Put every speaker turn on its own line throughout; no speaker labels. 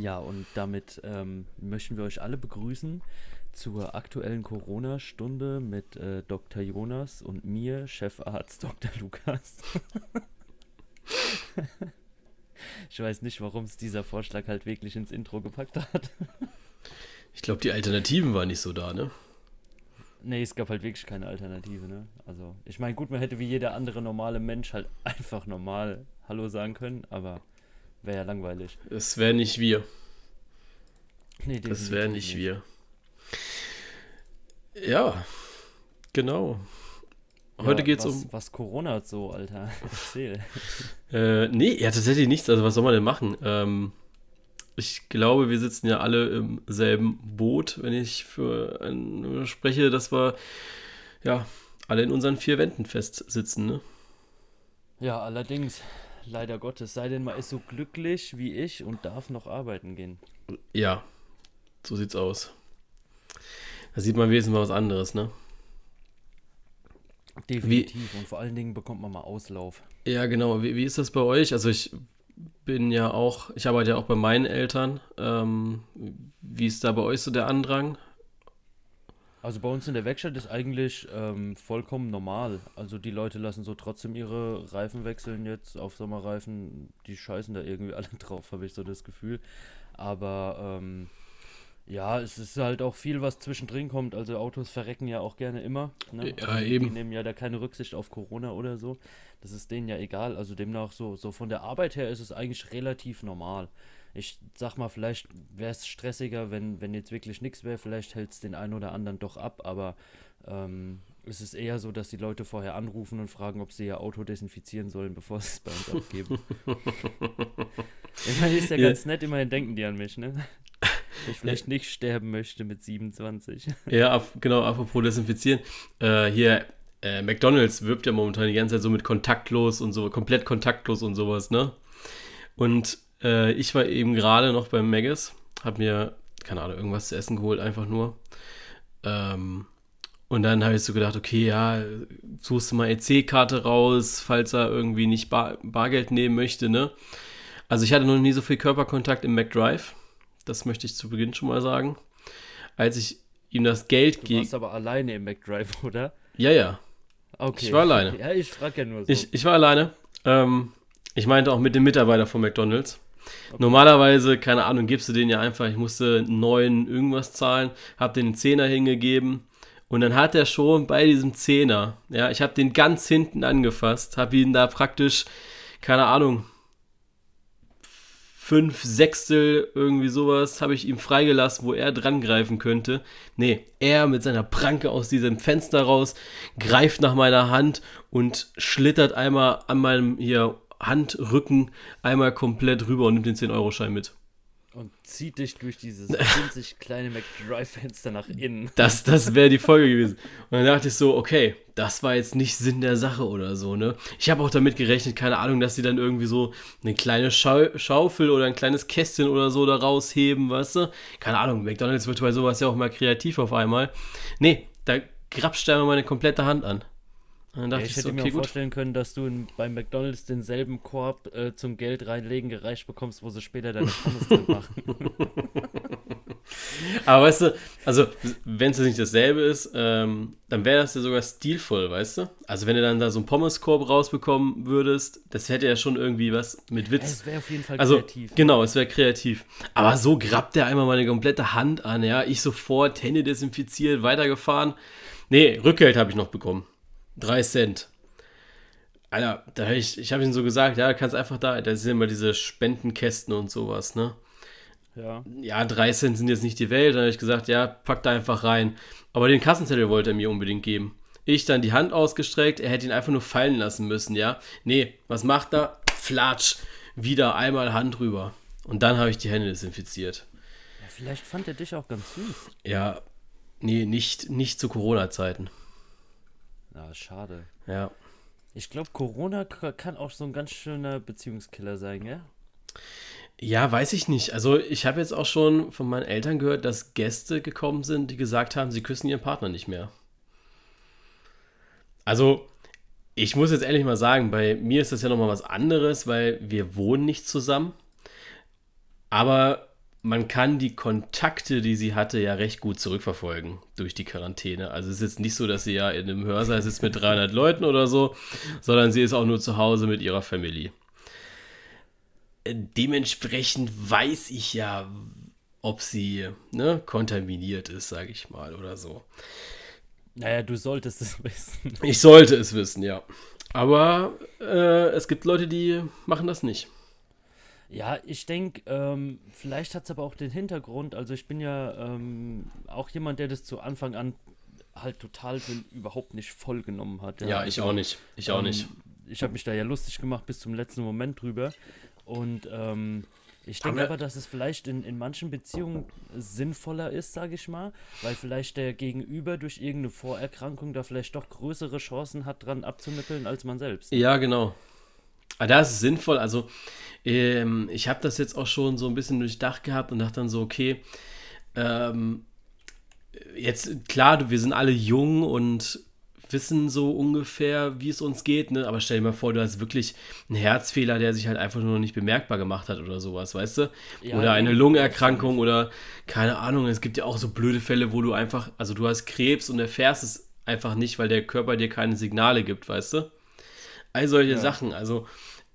Ja, und damit ähm, möchten wir euch alle begrüßen zur aktuellen Corona-Stunde mit äh, Dr. Jonas und mir, Chefarzt Dr. Lukas. ich weiß nicht, warum es dieser Vorschlag halt wirklich ins Intro gepackt hat.
ich glaube, die Alternativen waren nicht so da, ne?
Nee, es gab halt wirklich keine Alternative, ne? Also, ich meine, gut, man hätte wie jeder andere normale Mensch halt einfach normal Hallo sagen können, aber wäre ja langweilig.
Es wäre nicht wir.
Nee,
das wäre nicht, nicht wir. Ja, genau. Heute ja, geht's
was,
um.
Was Corona hat so, Alter. Erzähl.
äh, nee, ja, tatsächlich nichts. Also, was soll man denn machen? Ähm, ich glaube, wir sitzen ja alle im selben Boot, wenn ich für ein, spreche, dass wir ja alle in unseren vier Wänden festsitzen, ne?
Ja, allerdings, leider Gottes, sei denn man ist so glücklich wie ich und darf noch arbeiten gehen.
Ja, so sieht's aus. Da sieht man wesentlich was anderes, ne?
Definitiv. Wie, und vor allen Dingen bekommt man mal Auslauf.
Ja, genau. Wie, wie ist das bei euch? Also ich bin ja auch, ich arbeite ja auch bei meinen Eltern. Ähm, wie ist da bei euch so der Andrang?
Also bei uns in der Werkstatt ist eigentlich ähm, vollkommen normal. Also die Leute lassen so trotzdem ihre Reifen wechseln jetzt auf Sommerreifen. Die scheißen da irgendwie alle drauf, habe ich so das Gefühl. Aber ähm, ja, es ist halt auch viel, was zwischendrin kommt. Also Autos verrecken ja auch gerne immer. Ne?
Ja, eben.
Die nehmen ja da keine Rücksicht auf Corona oder so. Das ist denen ja egal. Also demnach so, so von der Arbeit her ist es eigentlich relativ normal. Ich sag mal, vielleicht wäre es stressiger, wenn, wenn jetzt wirklich nichts wäre. Vielleicht hält es den einen oder anderen doch ab, aber ähm, es ist eher so, dass die Leute vorher anrufen und fragen, ob sie ihr Auto desinfizieren sollen, bevor sie es bei uns abgeben. Immerhin ist ja, ja ganz nett, immerhin denken die an mich, ne? ich vielleicht nicht sterben möchte mit 27.
Ja, ab, genau, apropos desinfizieren. Äh, hier, äh, McDonalds wirbt ja momentan die ganze Zeit so mit kontaktlos und so, komplett kontaktlos und sowas, ne? Und äh, ich war eben gerade noch beim Maggis, hab mir, keine Ahnung, irgendwas zu essen geholt, einfach nur. Ähm, und dann habe ich so gedacht, okay, ja, suchst du mal EC-Karte raus, falls er irgendwie nicht Bar Bargeld nehmen möchte, ne? Also ich hatte noch nie so viel Körperkontakt im McDrive. Das möchte ich zu Beginn schon mal sagen. Als ich ihm das Geld
gebe. Du warst aber alleine im McDrive, oder?
Ja, ja.
Okay.
Ich war alleine.
Ja, ich frage ja nur so.
Ich, ich war alleine. Ähm, ich meinte auch mit dem Mitarbeiter von McDonalds. Okay. Normalerweise, keine Ahnung, gibst du den ja einfach, ich musste neun irgendwas zahlen, hab den Zehner hingegeben und dann hat er schon bei diesem Zehner, ja, ich habe den ganz hinten angefasst, habe ihn da praktisch, keine Ahnung, fünf Sechstel, irgendwie sowas, habe ich ihm freigelassen, wo er dran greifen könnte. Nee, er mit seiner Pranke aus diesem Fenster raus, greift nach meiner Hand und schlittert einmal an meinem hier Handrücken einmal komplett rüber und nimmt den 10-Euro-Schein mit
und zieht dich durch dieses winzig kleine McDrive-Fenster nach innen.
Das, das wäre die Folge gewesen. Und dann dachte ich so, okay, das war jetzt nicht Sinn der Sache oder so, ne? Ich habe auch damit gerechnet, keine Ahnung, dass sie dann irgendwie so eine kleine Schau Schaufel oder ein kleines Kästchen oder so da rausheben, weißt du? Keine Ahnung, McDonalds wird bei sowas ja auch mal kreativ auf einmal. Nee, da grapscht er meine komplette Hand an.
Dann dachte ja, ich, ich hätte so, okay, mir gut. vorstellen können, dass du in, bei McDonalds denselben Korb äh, zum Geld reinlegen gereicht bekommst, wo sie später deine Pommes drin machen.
Aber weißt du, also wenn es nicht dasselbe ist, ähm, dann wäre das ja sogar stilvoll, weißt du? Also wenn du dann da so einen Pommeskorb rausbekommen würdest, das hätte ja schon irgendwie was mit Witz.
Es wäre auf jeden Fall
also,
kreativ.
Genau, es wäre kreativ. Aber so grabt der einmal meine komplette Hand an, ja. Ich sofort Hände desinfiziert, weitergefahren. Nee, Rückgeld habe ich noch bekommen. 3 Cent. Alter, da hab ich, ich habe ihm so gesagt, ja, kannst einfach da, da sind immer diese Spendenkästen und sowas, ne?
Ja.
Ja, 3 Cent sind jetzt nicht die Welt. Dann habe ich gesagt, ja, pack da einfach rein. Aber den Kassenzettel wollte er mir unbedingt geben. Ich dann die Hand ausgestreckt, er hätte ihn einfach nur fallen lassen müssen, ja? Nee, was macht er? Flatsch. Wieder einmal Hand rüber. Und dann habe ich die Hände desinfiziert.
Ja, vielleicht fand er dich auch ganz süß.
Ja, nee, nicht, nicht zu Corona-Zeiten.
Ja, schade.
Ja.
Ich glaube, Corona kann auch so ein ganz schöner Beziehungskiller sein, gell?
Ja, weiß ich nicht. Also ich habe jetzt auch schon von meinen Eltern gehört, dass Gäste gekommen sind, die gesagt haben, sie küssen ihren Partner nicht mehr. Also ich muss jetzt ehrlich mal sagen, bei mir ist das ja nochmal was anderes, weil wir wohnen nicht zusammen. Aber man kann die Kontakte, die sie hatte, ja recht gut zurückverfolgen durch die Quarantäne. Also es ist jetzt nicht so, dass sie ja in einem Hörsaal sitzt mit 300 Leuten oder so, sondern sie ist auch nur zu Hause mit ihrer Familie. Äh, dementsprechend weiß ich ja, ob sie ne, kontaminiert ist, sage ich mal, oder so.
Naja, du solltest es wissen.
Ich sollte es wissen, ja. Aber äh, es gibt Leute, die machen das nicht.
Ja, ich denke, ähm, vielleicht hat es aber auch den Hintergrund. Also ich bin ja ähm, auch jemand, der das zu Anfang an halt total überhaupt nicht voll genommen hat.
Ja, ja ich also, auch nicht. Ich auch ähm, nicht.
Ich habe mich da ja lustig gemacht bis zum letzten Moment drüber. Und ähm, ich denke aber, dass es vielleicht in, in manchen Beziehungen sinnvoller ist, sage ich mal, weil vielleicht der Gegenüber durch irgendeine Vorerkrankung da vielleicht doch größere Chancen hat, dran abzunippeln als man selbst.
Ja, genau. Aber da ist es sinnvoll. Also, ähm, ich habe das jetzt auch schon so ein bisschen durchdacht gehabt und dachte dann so, okay, ähm, jetzt klar, wir sind alle jung und wissen so ungefähr, wie es uns geht, ne? Aber stell dir mal vor, du hast wirklich einen Herzfehler, der sich halt einfach nur noch nicht bemerkbar gemacht hat oder sowas, weißt du? Ja, oder eine Lungenerkrankung oder keine Ahnung. Es gibt ja auch so blöde Fälle, wo du einfach, also du hast Krebs und erfährst es einfach nicht, weil der Körper dir keine Signale gibt, weißt du? All solche ja. Sachen. Also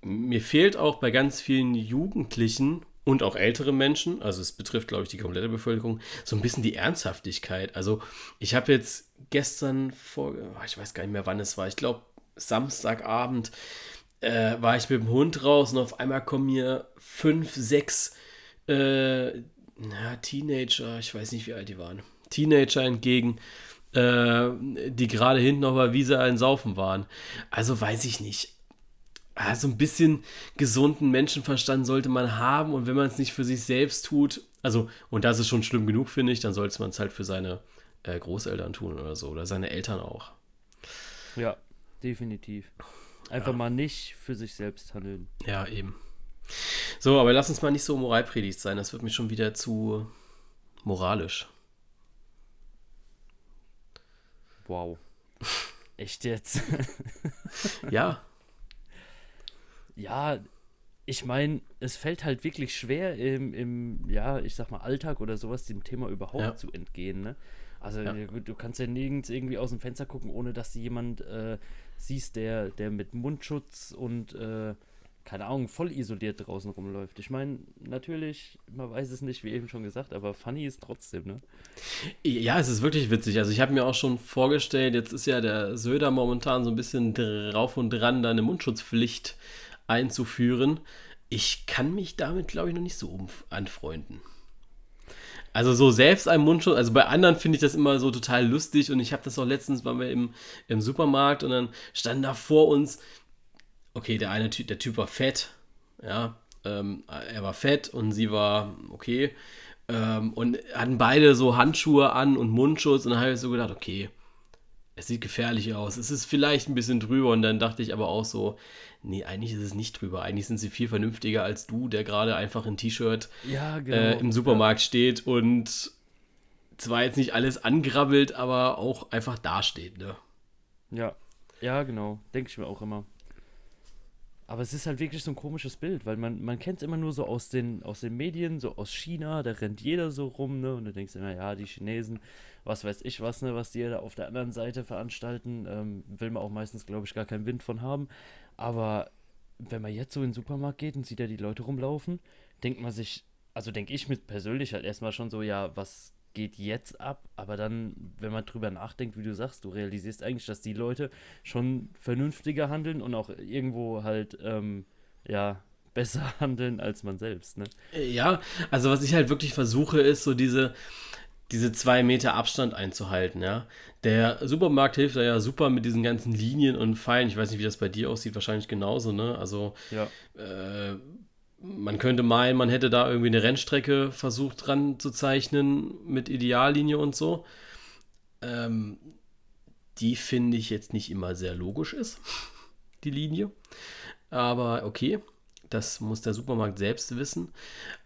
mir fehlt auch bei ganz vielen Jugendlichen und auch ältere Menschen, also es betrifft, glaube ich, die komplette Bevölkerung, so ein bisschen die Ernsthaftigkeit. Also ich habe jetzt gestern vor, ich weiß gar nicht mehr, wann es war, ich glaube Samstagabend äh, war ich mit dem Hund raus und auf einmal kommen mir fünf, sechs äh, na, Teenager, ich weiß nicht, wie alt die waren, Teenager entgegen, äh, die gerade hinten auf der Wiese ein Saufen waren. Also weiß ich nicht ah, so ein bisschen gesunden Menschenverstand sollte man haben und wenn man es nicht für sich selbst tut, also, und das ist schon schlimm genug, finde ich, dann sollte man es halt für seine äh, Großeltern tun oder so oder seine Eltern auch.
Ja, definitiv. Einfach ja. mal nicht für sich selbst handeln.
Ja, eben. So, aber lass uns mal nicht so moralpredigt sein, das wird mir schon wieder zu moralisch.
Wow. Echt jetzt?
ja,
ja, ich meine, es fällt halt wirklich schwer im, im, ja, ich sag mal, Alltag oder sowas dem Thema überhaupt ja. zu entgehen, ne? Also ja. du kannst ja nirgends irgendwie aus dem Fenster gucken, ohne dass du jemand äh, siehst, der, der mit Mundschutz und äh, keine Ahnung, voll isoliert draußen rumläuft. Ich meine, natürlich, man weiß es nicht, wie eben schon gesagt, aber funny ist trotzdem, ne?
Ja, es ist wirklich witzig. Also ich habe mir auch schon vorgestellt, jetzt ist ja der Söder momentan so ein bisschen drauf und dran, da eine Mundschutzpflicht einzuführen. Ich kann mich damit, glaube ich, noch nicht so anfreunden. Also so selbst ein Mundschutz, also bei anderen finde ich das immer so total lustig und ich habe das auch letztens, waren wir im, im Supermarkt und dann standen da vor uns, okay, der eine Typ, der Typ war fett, ja, ähm, er war fett und sie war okay ähm, und hatten beide so Handschuhe an und Mundschutz und dann habe ich so gedacht, okay, es sieht gefährlich aus. Es ist vielleicht ein bisschen drüber und dann dachte ich aber auch so, nee, eigentlich ist es nicht drüber. Eigentlich sind sie viel vernünftiger als du, der gerade einfach in T-Shirt
ja, genau.
äh, im Supermarkt ja. steht und zwar jetzt nicht alles angrabbelt, aber auch einfach dasteht, ne?
Ja, ja, genau. Denke ich mir auch immer. Aber es ist halt wirklich so ein komisches Bild, weil man, man kennt es immer nur so aus den, aus den Medien, so aus China, da rennt jeder so rum, ne? Und du denkst immer, ja, die Chinesen, was weiß ich was, ne, was die da auf der anderen Seite veranstalten, ähm, will man auch meistens, glaube ich, gar keinen Wind von haben. Aber wenn man jetzt so in den Supermarkt geht und sieht ja die Leute rumlaufen, denkt man sich, also denke ich mit persönlich halt erstmal schon so, ja, was geht jetzt ab, aber dann, wenn man drüber nachdenkt, wie du sagst, du realisierst eigentlich, dass die Leute schon vernünftiger handeln und auch irgendwo halt, ähm, ja, besser handeln als man selbst, ne?
Ja, also was ich halt wirklich versuche, ist so diese, diese zwei Meter Abstand einzuhalten, ja. Der Supermarkt hilft da ja super mit diesen ganzen Linien und Pfeilen. Ich weiß nicht, wie das bei dir aussieht, wahrscheinlich genauso, ne? Also
ja.
äh, man könnte meinen, man hätte da irgendwie eine Rennstrecke versucht dran zu zeichnen mit Ideallinie und so. Ähm, die finde ich jetzt nicht immer sehr logisch ist, die Linie. Aber okay, das muss der Supermarkt selbst wissen.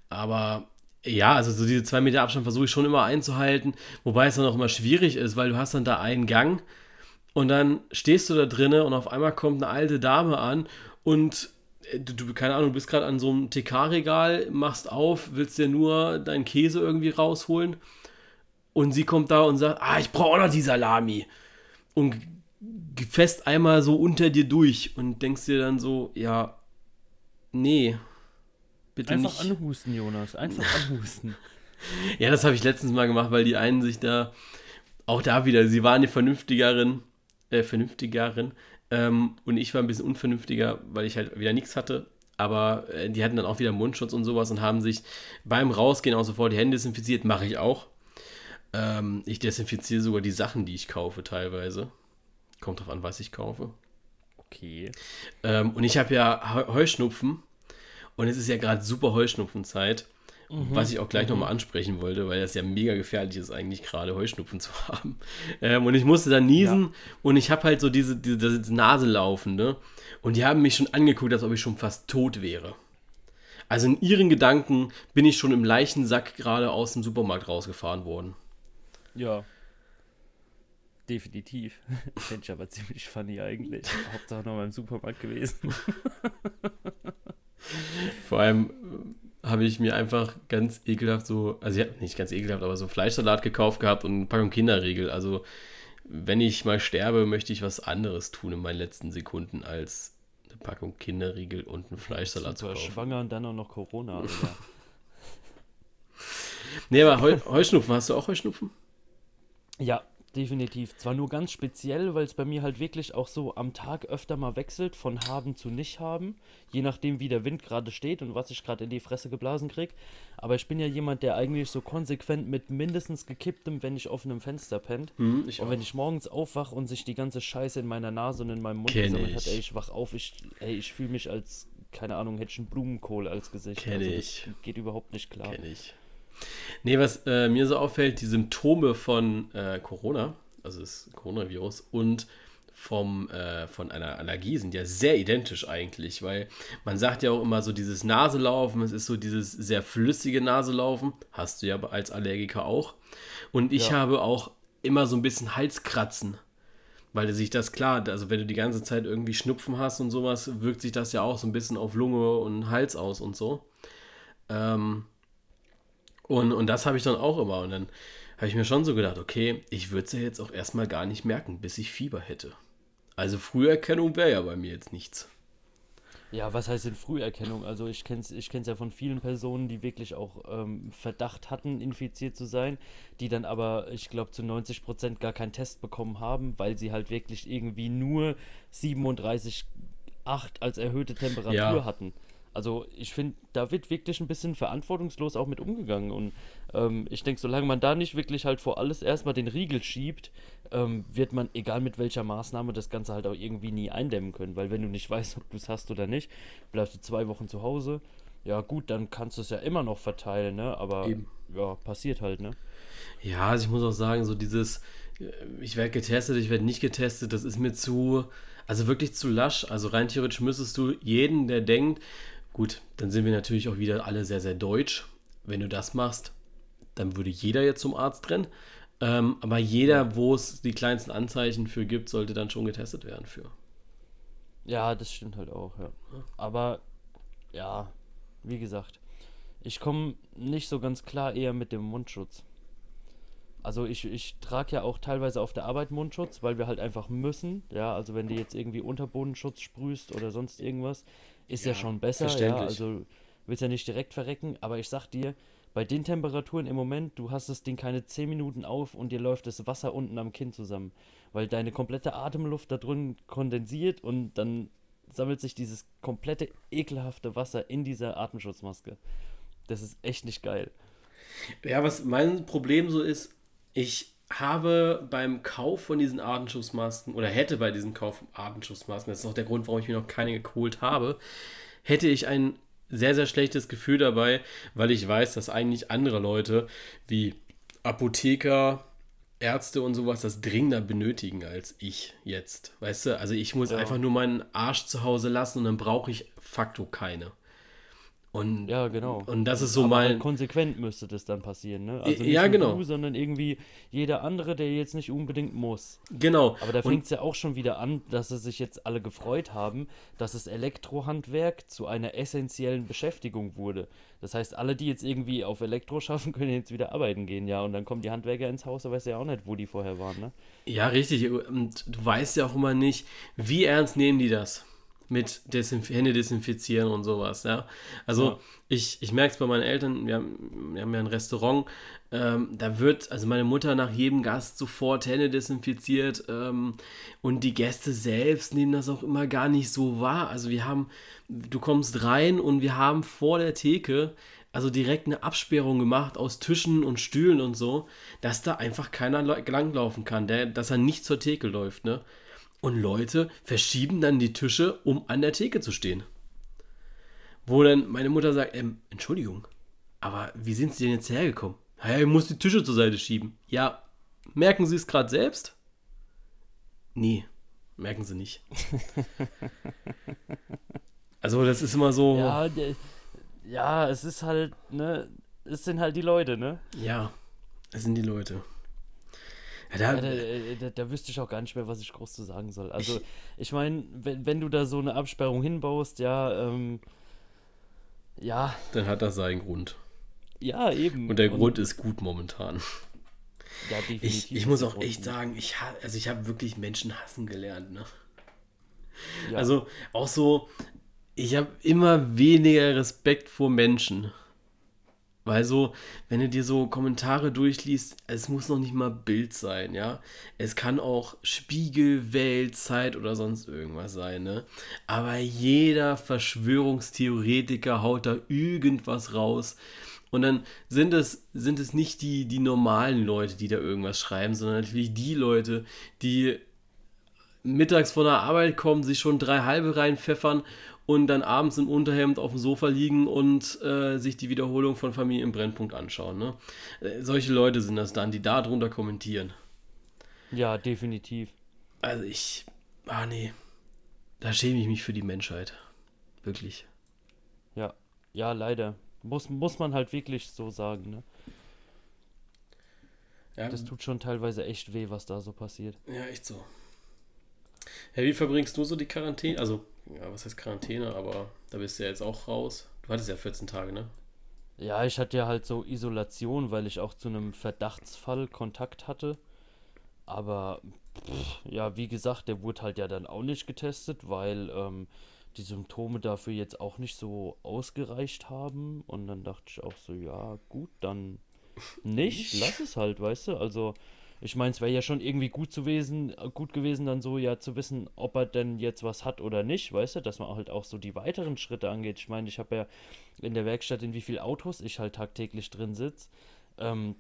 Aber ja, also so diese zwei Meter Abstand versuche ich schon immer einzuhalten, wobei es dann auch immer schwierig ist, weil du hast dann da einen Gang und dann stehst du da drinnen und auf einmal kommt eine alte Dame an und du, du, keine Ahnung, du bist gerade an so einem TK-Regal, machst auf, willst dir nur deinen Käse irgendwie rausholen und sie kommt da und sagt, ah, ich brauche auch noch die Salami und fest einmal so unter dir durch und denkst dir dann so, ja, nee,
bitte Einfach nicht. anhusten, Jonas, einfach anhusten.
ja, das habe ich letztens mal gemacht, weil die einen sich da, auch da wieder, sie waren die vernünftigeren, äh, vernünftigeren, ähm, und ich war ein bisschen unvernünftiger, weil ich halt wieder nichts hatte. Aber äh, die hatten dann auch wieder Mundschutz und sowas und haben sich beim Rausgehen auch sofort die Hände desinfiziert. Mache ich auch. Ähm, ich desinfiziere sogar die Sachen, die ich kaufe teilweise. Kommt drauf an, was ich kaufe.
Okay.
Ähm, und ich habe ja Heuschnupfen. Und es ist ja gerade super Heuschnupfenzeit. Mhm. Was ich auch gleich mhm. nochmal ansprechen wollte, weil das ja mega gefährlich ist, eigentlich gerade Heuschnupfen zu haben. Ähm, und ich musste dann niesen ja. und ich habe halt so diese, diese, diese Nase laufen, ne? Und die haben mich schon angeguckt, als ob ich schon fast tot wäre. Also in ihren Gedanken bin ich schon im Leichensack gerade aus dem Supermarkt rausgefahren worden.
Ja. Definitiv. Finde ich aber ziemlich funny eigentlich. Hauptsache noch mal im Supermarkt gewesen.
Vor allem habe ich mir einfach ganz ekelhaft so, also ja, nicht ganz ekelhaft, aber so Fleischsalat gekauft gehabt und eine Packung Kinderriegel. Also, wenn ich mal sterbe, möchte ich was anderes tun in meinen letzten Sekunden als eine Packung Kinderriegel und einen Fleischsalat
zu kaufen. schwanger und dann auch noch Corona.
nee, aber Heu Heuschnupfen, hast du auch Heuschnupfen?
Ja, definitiv. Zwar nur ganz speziell, weil es bei mir halt wirklich auch so am Tag öfter mal wechselt von haben zu nicht haben, je nachdem wie der Wind gerade steht und was ich gerade in die Fresse geblasen krieg. Aber ich bin ja jemand, der eigentlich so konsequent mit mindestens gekipptem, wenn ich offenem Fenster pennt. Hm, und wenn ich morgens aufwach und sich die ganze Scheiße in meiner Nase und in meinem Mund gesammelt hat, ey, ich wach auf, ich, ey, ich fühle mich als, keine Ahnung, hätte ich einen Blumenkohl als Gesicht.
Kenn also, ich.
geht überhaupt nicht klar.
Kenn ich. Nee, was äh, mir so auffällt, die Symptome von äh, Corona, also das Coronavirus und vom, äh, von einer Allergie sind ja sehr identisch eigentlich, weil man sagt ja auch immer so dieses Naselaufen, es ist so dieses sehr flüssige Naselaufen, hast du ja als Allergiker auch. Und ich ja. habe auch immer so ein bisschen Halskratzen, weil sich das klar, also wenn du die ganze Zeit irgendwie Schnupfen hast und sowas, wirkt sich das ja auch so ein bisschen auf Lunge und Hals aus und so. Ähm, und, und das habe ich dann auch immer. Und dann habe ich mir schon so gedacht, okay, ich würde es ja jetzt auch erstmal gar nicht merken, bis ich Fieber hätte. Also Früherkennung wäre ja bei mir jetzt nichts.
Ja, was heißt denn Früherkennung? Also ich kenne es ich kenn's ja von vielen Personen, die wirklich auch ähm, Verdacht hatten, infiziert zu sein, die dann aber, ich glaube, zu 90 Prozent gar keinen Test bekommen haben, weil sie halt wirklich irgendwie nur 37,8 als erhöhte Temperatur ja. hatten. Also ich finde, da wird wirklich ein bisschen verantwortungslos auch mit umgegangen. Und ähm, ich denke, solange man da nicht wirklich halt vor alles erstmal den Riegel schiebt, ähm, wird man, egal mit welcher Maßnahme, das Ganze halt auch irgendwie nie eindämmen können. Weil wenn du nicht weißt, ob du es hast oder nicht, bleibst du zwei Wochen zu Hause. Ja gut, dann kannst du es ja immer noch verteilen, ne? Aber Eben. ja, passiert halt, ne?
Ja, also ich muss auch sagen, so dieses, äh, ich werde getestet, ich werde nicht getestet, das ist mir zu, also wirklich zu lasch. Also rein theoretisch müsstest du jeden, der denkt, Gut, dann sind wir natürlich auch wieder alle sehr, sehr deutsch. Wenn du das machst, dann würde jeder jetzt zum Arzt rennen. Ähm, aber jeder, wo es die kleinsten Anzeichen für gibt, sollte dann schon getestet werden für.
Ja, das stimmt halt auch, ja. Aber ja, wie gesagt, ich komme nicht so ganz klar eher mit dem Mundschutz. Also ich, ich trage ja auch teilweise auf der Arbeit Mundschutz, weil wir halt einfach müssen. Ja, also wenn du jetzt irgendwie Unterbodenschutz sprühst oder sonst irgendwas, ist ja, ja schon besser, ja, also willst ja nicht direkt verrecken, aber ich sag dir, bei den Temperaturen im Moment, du hast das Ding keine 10 Minuten auf und dir läuft das Wasser unten am Kinn zusammen, weil deine komplette Atemluft da drin kondensiert und dann sammelt sich dieses komplette ekelhafte Wasser in dieser Atemschutzmaske. Das ist echt nicht geil.
Ja, was mein Problem so ist, ich habe beim Kauf von diesen Atemschutzmasken oder hätte bei diesem Kauf von Atemschutzmasken, das ist auch der Grund, warum ich mir noch keine geholt habe, hätte ich ein sehr, sehr schlechtes Gefühl dabei, weil ich weiß, dass eigentlich andere Leute wie Apotheker, Ärzte und sowas das dringender benötigen als ich jetzt. Weißt du, also ich muss ja. einfach nur meinen Arsch zu Hause lassen und dann brauche ich facto keine. Und,
Ja, genau.
und das ist so
Aber halt
mein.
konsequent müsste das dann passieren, ne? Also nicht
Ja,
nur
genau.
du, sondern irgendwie jeder andere, der jetzt nicht unbedingt muss.
Genau.
Aber da fängt es ja auch schon wieder an, dass sie sich jetzt alle gefreut haben, dass das Elektrohandwerk zu einer essentiellen Beschäftigung wurde. Das heißt, alle, die jetzt irgendwie auf Elektro schaffen, können jetzt wieder arbeiten gehen, ja. Und dann kommen die Handwerker ins Haus, da weißt du ja auch nicht, wo die vorher waren, ne?
Ja, richtig. Und du weißt ja auch immer nicht, wie ernst nehmen die das mit Desinf Hände desinfizieren und sowas, ja. Also
Ja.
ich, ich merke es bei meinen Eltern, wir haben, wir haben ja ein Restaurant, ähm, da wird, also meine Mutter nach jedem Gast sofort Hände desinfiziert ähm, und die Gäste selbst nehmen das auch immer gar nicht so wahr. Also wir haben, du kommst rein und wir haben vor der Theke also direkt eine Absperrung gemacht aus Tischen und Stühlen und so, dass da einfach keiner langlaufen kann, der, dass er nicht zur Theke läuft, ne? Und Leute verschieben dann die Tische, um an der Theke zu stehen. Wo dann meine Mutter sagt, ähm, Entschuldigung, aber wie sind Sie denn jetzt hergekommen? Ja, ich muss die Tische zur Seite schieben. Ja, merken Sie es gerade selbst? Nee, merken Sie nicht. also das ist immer so, ja,
Ja, ja, es ist halt, ne, es sind halt die Leute, ne?
das sind die Leute. Da,
da, äh, da, da wüsste ich auch gar nicht mehr, was ich groß zu sagen soll. Also, ich meine, wenn, wenn du da so eine Absperrung hinbaust, ja, ähm, ja,
dann hat das seinen Grund.
ja, eben.
Und der Grund ist gut momentan.
ja,
Ich, ich muss auch
Grund
echt
gut.
sagen, ich, ha- also ich habe wirklich Menschen hassen gelernt. Ne?
Ja.
Also auch so, ich habe immer weniger Respekt vor Menschen. Weil so, wenn du dir so Kommentare durchliest, es muss noch nicht mal Bild sein, ja. Es kann auch Spiegel, Welt, Zeit oder sonst irgendwas sein, ne? Aber jeder Verschwörungstheoretiker haut da irgendwas raus. Und dann sind es, sind es nicht die, die normalen Leute, die da irgendwas schreiben, sondern natürlich die Leute, die mittags von der Arbeit kommen, sich schon drei halbe reinpfeffern und dann abends im Unterhemd auf dem Sofa liegen und äh, sich die Wiederholung von Familie im Brennpunkt anschauen. Ne? Äh, solche Leute sind das dann, die da drunter kommentieren.
ja, definitiv.
Also ich, ah nee, da schäme ich mich für die Menschheit. Wirklich.
Ja, ja, leider. Muss, muss man halt wirklich so sagen, ne?
Ja,
Das tut schon teilweise echt weh, was da so passiert.
ja echt so. Ja, wie verbringst du so die Quarantäne? Also, ja, was heißt Quarantäne, aber da bist du ja jetzt auch raus. Du hattest ja 14 Tage, ne?
Ja, ich hatte ja halt so Isolation, weil ich auch zu einem Verdachtsfall Kontakt hatte. Aber pff, ja, wie gesagt, der wurde halt ja dann auch nicht getestet, weil ähm, die Symptome dafür jetzt auch nicht so ausgereicht haben. Und dann dachte ich auch so, ja, gut, dann nicht, lass es halt, weißt du? Also, ich meine, es wäre ja schon irgendwie gut gewesen, gut gewesen, dann so ja zu wissen, ob er denn jetzt was hat oder nicht, weißt du, dass man halt auch so die weiteren Schritte angeht. Ich meine, ich habe ja in der Werkstatt, in wie viel Autos ich halt tagtäglich drin sitze. Ähm,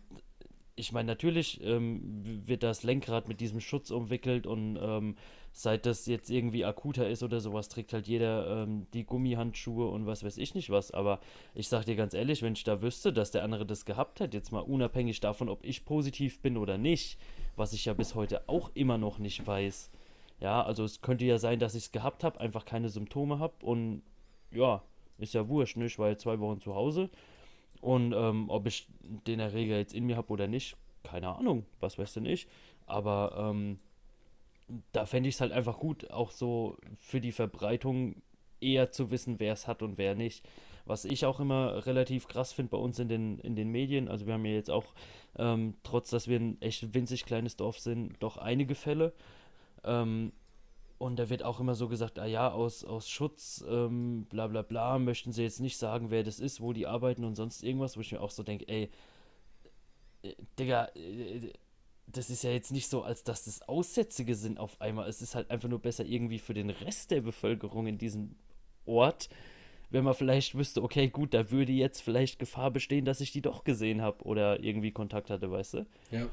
ich meine, natürlich ähm, wird das Lenkrad mit diesem Schutz umwickelt und ähm, seit das jetzt irgendwie akuter ist oder sowas, trägt halt jeder ähm, die Gummihandschuhe und was weiß ich nicht was. Aber ich sag dir ganz ehrlich, wenn ich da wüsste, dass der andere das gehabt hat, jetzt mal unabhängig davon, ob ich positiv bin oder nicht, was ich ja bis heute auch immer noch nicht weiß. Ja, also es könnte ja sein, dass ich es gehabt habe, einfach keine Symptome habe und ja, ist ja wurscht, ne? Ich war ja zwei Wochen zu Hause und ähm, ob ich den Erreger jetzt in mir habe oder nicht, keine Ahnung, was weiß denn ich. Aber ähm, da fände ich es halt einfach gut, auch so für die Verbreitung eher zu wissen, wer es hat und wer nicht. Was ich auch immer relativ krass finde bei uns in den, in den Medien, also wir haben ja jetzt auch, ähm, trotz dass wir ein echt winzig kleines Dorf sind, doch einige Fälle. Ähm, und da wird auch immer so gesagt, ah ja, aus, aus Schutz, ähm, bla bla bla, möchten sie jetzt nicht sagen, wer das ist, wo die arbeiten und sonst irgendwas, wo ich mir auch so denke, ey, äh, Digga, äh, das ist ja jetzt nicht so, als dass das Aussätzige sind auf einmal. Es ist halt einfach nur besser irgendwie für den Rest der Bevölkerung in diesem Ort, wenn man vielleicht wüsste, okay, gut, da würde jetzt vielleicht Gefahr bestehen, dass ich die doch gesehen habe oder irgendwie Kontakt hatte, weißt du?
Ja.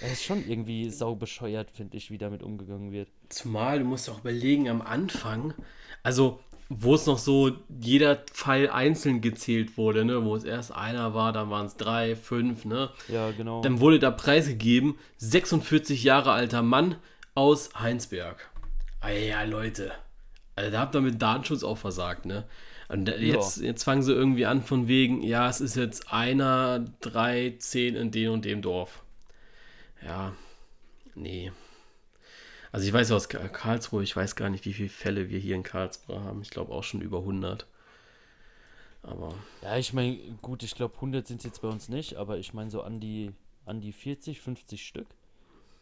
Das ist schon irgendwie sau bescheuert, finde ich, wie damit umgegangen wird.
Zumal, du musst auch überlegen, am Anfang, also wo es noch so jeder Fall einzeln gezählt wurde, ne, wo es erst einer war, dann waren es drei, fünf, ne,
Ja, genau.
dann wurde da preisgegeben, 46 Jahre alter Mann aus Heinsberg. Ah ja, Leute, Also da habt ihr mit Datenschutz auch versagt, ne? Und jetzt, ja. jetzt fangen sie irgendwie an von wegen, ja, es ist jetzt einer, drei, zehn in dem und dem Dorf. Ja, nee. Also ich weiß aus Karlsruhe, ich weiß gar nicht, wie viele Fälle wir hier in Karlsruhe haben. Ich glaube auch schon über 100. Aber.
Ja, ich meine, gut, ich glaube 100 sind es jetzt bei uns nicht, aber ich meine so an die, an die 40, 50 Stück.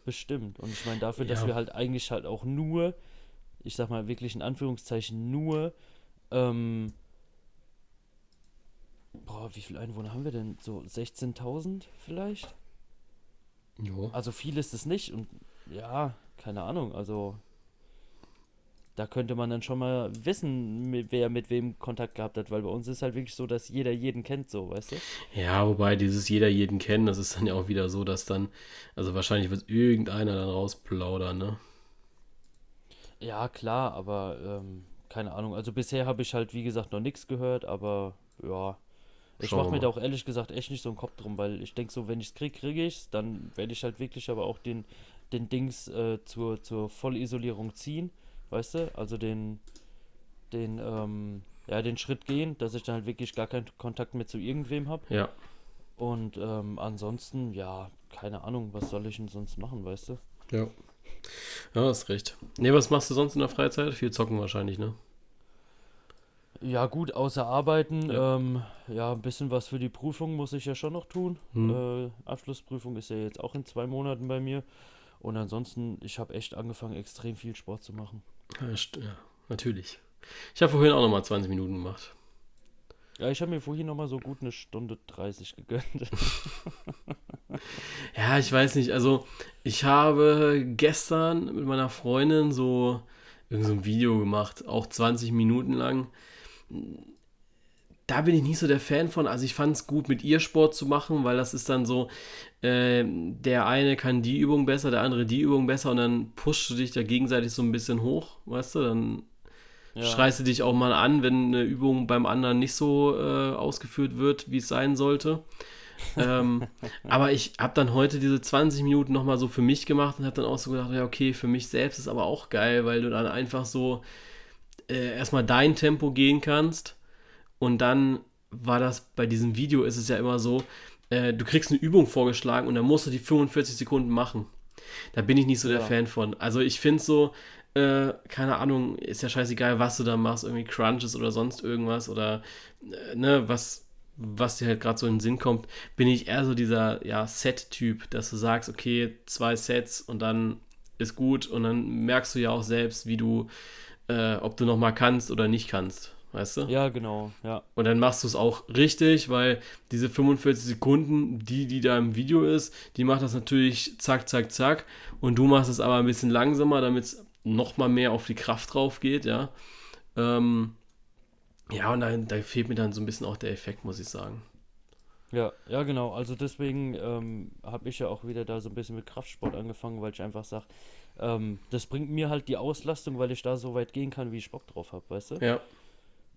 Bestimmt. Und ich meine dafür, ja. dass wir halt eigentlich halt auch nur, ich sag mal wirklich in Anführungszeichen nur ähm, boah, wie viele Einwohner haben wir denn? So 16.000 vielleicht? Jo. Also viel ist es nicht und ja, keine Ahnung, also da könnte man dann schon mal wissen, mit, wer mit wem Kontakt gehabt hat, weil bei uns ist halt wirklich so, dass jeder jeden kennt, so, weißt du?
Ja, wobei dieses jeder jeden kennen, das ist dann ja auch wieder so, dass dann, also wahrscheinlich wird irgendeiner dann rausplaudern, ne?
Ja, klar, aber ähm, keine Ahnung. Also bisher habe ich halt, wie gesagt, noch nichts gehört, aber ja. Ich mache mir da auch ehrlich gesagt echt nicht so einen Kopf drum, weil ich denke so, wenn ich es kriege, kriege ich es. Dann werde ich halt wirklich aber auch den, den Dings äh, zur, zur Vollisolierung ziehen, weißt du? Also den, den, ähm, ja, den Schritt gehen, dass ich dann halt wirklich gar keinen Kontakt mehr zu irgendwem habe.
Ja.
Und ähm, ansonsten, ja, keine Ahnung, was soll ich denn sonst machen, weißt du?
Ja. Ja, hast recht. Nee, was machst du sonst in der Freizeit? Viel zocken wahrscheinlich, ne?
Ja, gut, außer Arbeiten. Ja. Ähm, ja, ein bisschen was für die Prüfung muss ich ja schon noch tun. Hm. Äh, Abschlussprüfung ist ja jetzt auch in zwei Monaten bei mir. Und ansonsten, ich habe echt angefangen, extrem viel Sport zu machen.
Ja, ja natürlich. Ich habe vorhin auch nochmal 20 Minuten gemacht.
Ja, ich habe mir vorhin nochmal so gut eine Stunde 30 gegönnt.
ja, ich weiß nicht. Also, ich habe gestern mit meiner Freundin so irgend so ein Video gemacht, auch 20 Minuten lang. Da bin ich nicht so der Fan von. Also ich fand es gut, mit ihr Sport zu machen, weil das ist dann so, äh, der eine kann die Übung besser, der andere die Übung besser und dann pushst du dich da gegenseitig so ein bisschen hoch, weißt du? Dann ja. schreist du dich auch mal an, wenn eine Übung beim anderen nicht so äh, ausgeführt wird, wie es sein sollte. ähm, aber ich habe dann heute diese 20 Minuten nochmal so für mich gemacht und habe dann auch so gedacht, ja, okay, für mich selbst ist aber auch geil, weil du dann einfach so äh, erstmal dein Tempo gehen kannst und dann war das bei diesem Video ist es ja immer so, äh, du kriegst eine Übung vorgeschlagen und dann musst du die 45 Sekunden machen. Da bin ich nicht so der Fan von. Also ich finde so, äh, keine Ahnung, ist ja scheißegal, was du da machst, irgendwie Crunches oder sonst irgendwas oder äh, ne, was, was dir halt gerade so in den Sinn kommt, bin ich eher so dieser ja, Set-Typ, dass du sagst, okay, zwei Sets und dann ist gut und dann merkst du ja auch selbst, wie du, äh, ob du nochmal kannst oder nicht kannst. Weißt du?
Ja, genau, ja.
Und dann machst du es auch richtig, weil diese 45 Sekunden, die, die da im Video ist, die macht das natürlich zack, zack, zack. Und du machst es aber ein bisschen langsamer, damit es nochmal mehr auf die Kraft drauf geht, ja. Ähm, ja, und dann, da fehlt mir dann so ein bisschen auch der Effekt, muss ich sagen.
Ja, ja, genau. Also deswegen ähm, habe ich ja auch wieder da so ein bisschen mit Kraftsport angefangen, weil ich einfach sage, ähm, das bringt mir halt die Auslastung, weil ich da so weit gehen kann, wie ich Bock drauf habe, weißt du?
Ja.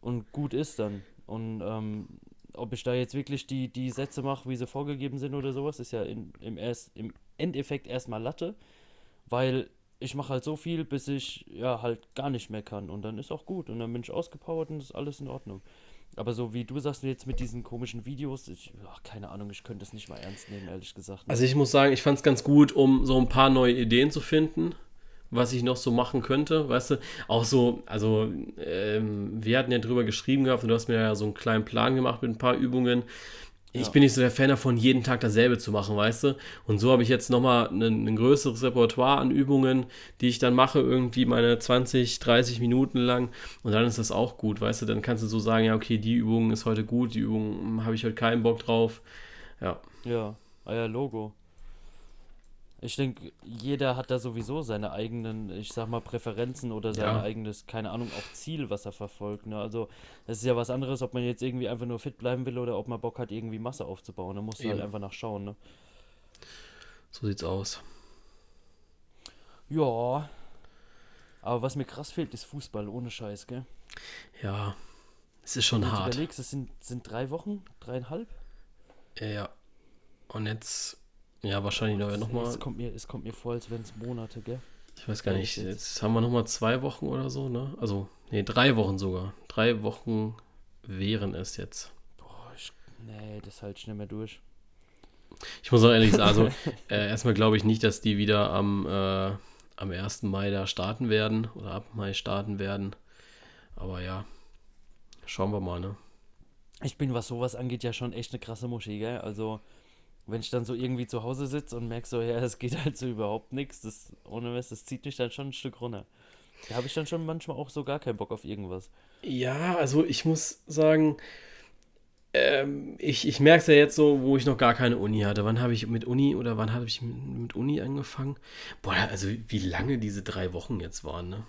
Und gut ist dann. Und ähm, ob ich da jetzt wirklich die, die Sätze mache, wie sie vorgegeben sind oder sowas, ist ja in, im, erst, im Endeffekt erstmal Latte, weil ich mache halt so viel, bis ich ja halt gar nicht mehr kann. Und dann ist auch gut. Und dann bin ich ausgepowert und ist alles in Ordnung. Aber so wie du sagst jetzt mit diesen komischen Videos, ich, ach, keine Ahnung, ich könnte das nicht mal ernst nehmen, ehrlich gesagt.
Ne? Also ich muss sagen, ich fand es ganz gut, um so ein paar neue Ideen zu finden, was ich noch so machen könnte, weißt du. Auch so, also ähm, wir hatten ja drüber geschrieben gehabt und du hast mir ja so einen kleinen Plan gemacht mit ein paar Übungen. Ich bin nicht so der Fan davon, jeden Tag dasselbe zu machen, weißt du? Und so habe ich jetzt nochmal ein, ein größeres Repertoire an Übungen, die ich dann mache, irgendwie meine 20, 30 Minuten lang. Und dann ist das auch gut, weißt du? Dann kannst du so sagen, ja, okay, die Übung ist heute gut, die Übung hm, habe ich heute keinen Bock drauf. Ja.
Ja, ah ja, Logo. Ich denke, jeder hat da sowieso seine eigenen, ich sag mal, Präferenzen oder sein ja. eigenes, keine Ahnung, auch Ziel, was er verfolgt. Ne? Also, das ist ja was anderes, ob man jetzt irgendwie einfach nur fit bleiben will oder ob man Bock hat, irgendwie Masse aufzubauen. Da musst du halt einfach nachschauen. Ne?
So sieht's aus.
Ja. Aber was mir krass fehlt, ist Fußball, ohne Scheiß, gell?
Ja. Es ist schon hart.
Du überlegst, es sind, sind drei Wochen, dreieinhalb?
Ja. Und jetzt ja, wahrscheinlich noch, noch mal.
Es kommt, mir, es kommt mir vor, als wären es Monate, gell?
Ich weiß gar nicht, jetzt haben wir nochmal zwei Wochen oder so, ne? Also, nee, drei Wochen sogar. Drei Wochen wären es jetzt.
Boah, ich, nee, das halte ich nicht mehr durch.
Ich muss auch ehrlich sagen, also äh, erstmal glaube ich nicht, dass die wieder am, äh, am 1. Mai da starten werden oder ab Mai starten werden. Aber ja, schauen wir mal, ne?
Ich bin, was sowas angeht, ja schon echt eine krasse Muschi, gell? Also, wenn ich dann so irgendwie zu Hause sitze und merke so, ja, es geht halt so überhaupt nichts, das ohne Mist, das zieht mich dann schon ein Stück runter. Da habe ich dann schon manchmal auch so gar keinen Bock auf irgendwas.
Ja, also ich muss sagen, ähm, ich, ich merke es ja jetzt so, wo ich noch gar keine Uni hatte. Wann habe ich mit Uni oder wann habe ich mit, Uni angefangen? Boah, also wie lange diese drei Wochen jetzt waren, ne?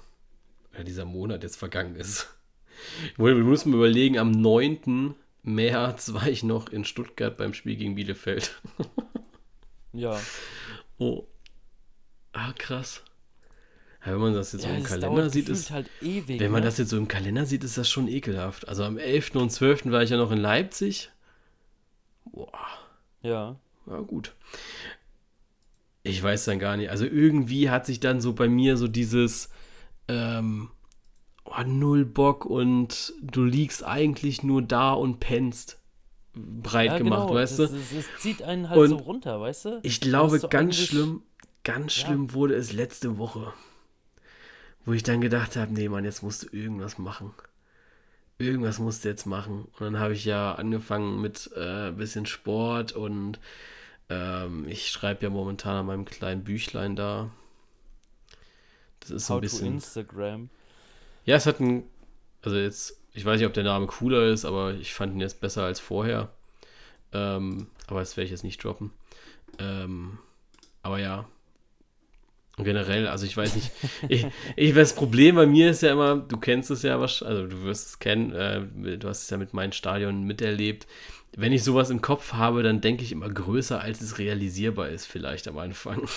Oder dieser Monat jetzt vergangen ist. Wir müssen überlegen, am 9. März war ich noch in Stuttgart beim Spiel gegen Bielefeld.
ja.
Oh. Ah, krass. Ja, wenn man das jetzt ja, so im Kalender sieht, ist.
Halt ewig,
wenn man ne? das jetzt so im Kalender sieht, ist das schon ekelhaft. Also am 11. und 12. war ich ja noch in Leipzig. Boah.
Ja.
Ja, gut. Ich weiß dann gar nicht. Also irgendwie hat sich dann so bei mir so dieses ähm, oh, null Bock und du liegst eigentlich nur da und pennst breit ja, gemacht, genau. weißt
das,
du?
Es zieht einen halt und so runter, weißt du?
Ich glaube, ganz schlimm, ganz schlimm ja. wurde es letzte Woche wo ich dann gedacht habe, nee, Mann, jetzt musst du irgendwas machen. Irgendwas musst du jetzt machen. Und dann habe ich ja angefangen mit äh, bisschen Sport und ähm, ich schreibe ja momentan an meinem kleinen Büchlein da. Das ist so ein bisschen.
Instagram.
Ja, es hat ein. Also jetzt, ich weiß nicht, ob der Name cooler ist, aber ich fand ihn jetzt besser als vorher. Ähm, aber das werde ich jetzt nicht droppen. Ähm, aber ja, generell, also ich weiß nicht, ich, ich, das Problem bei mir ist ja immer, du kennst es ja, also du wirst es kennen, äh, du hast es ja mit meinem Stadion miterlebt. Wenn ich sowas im Kopf habe, dann denke ich immer größer, als es realisierbar ist, vielleicht am Anfang.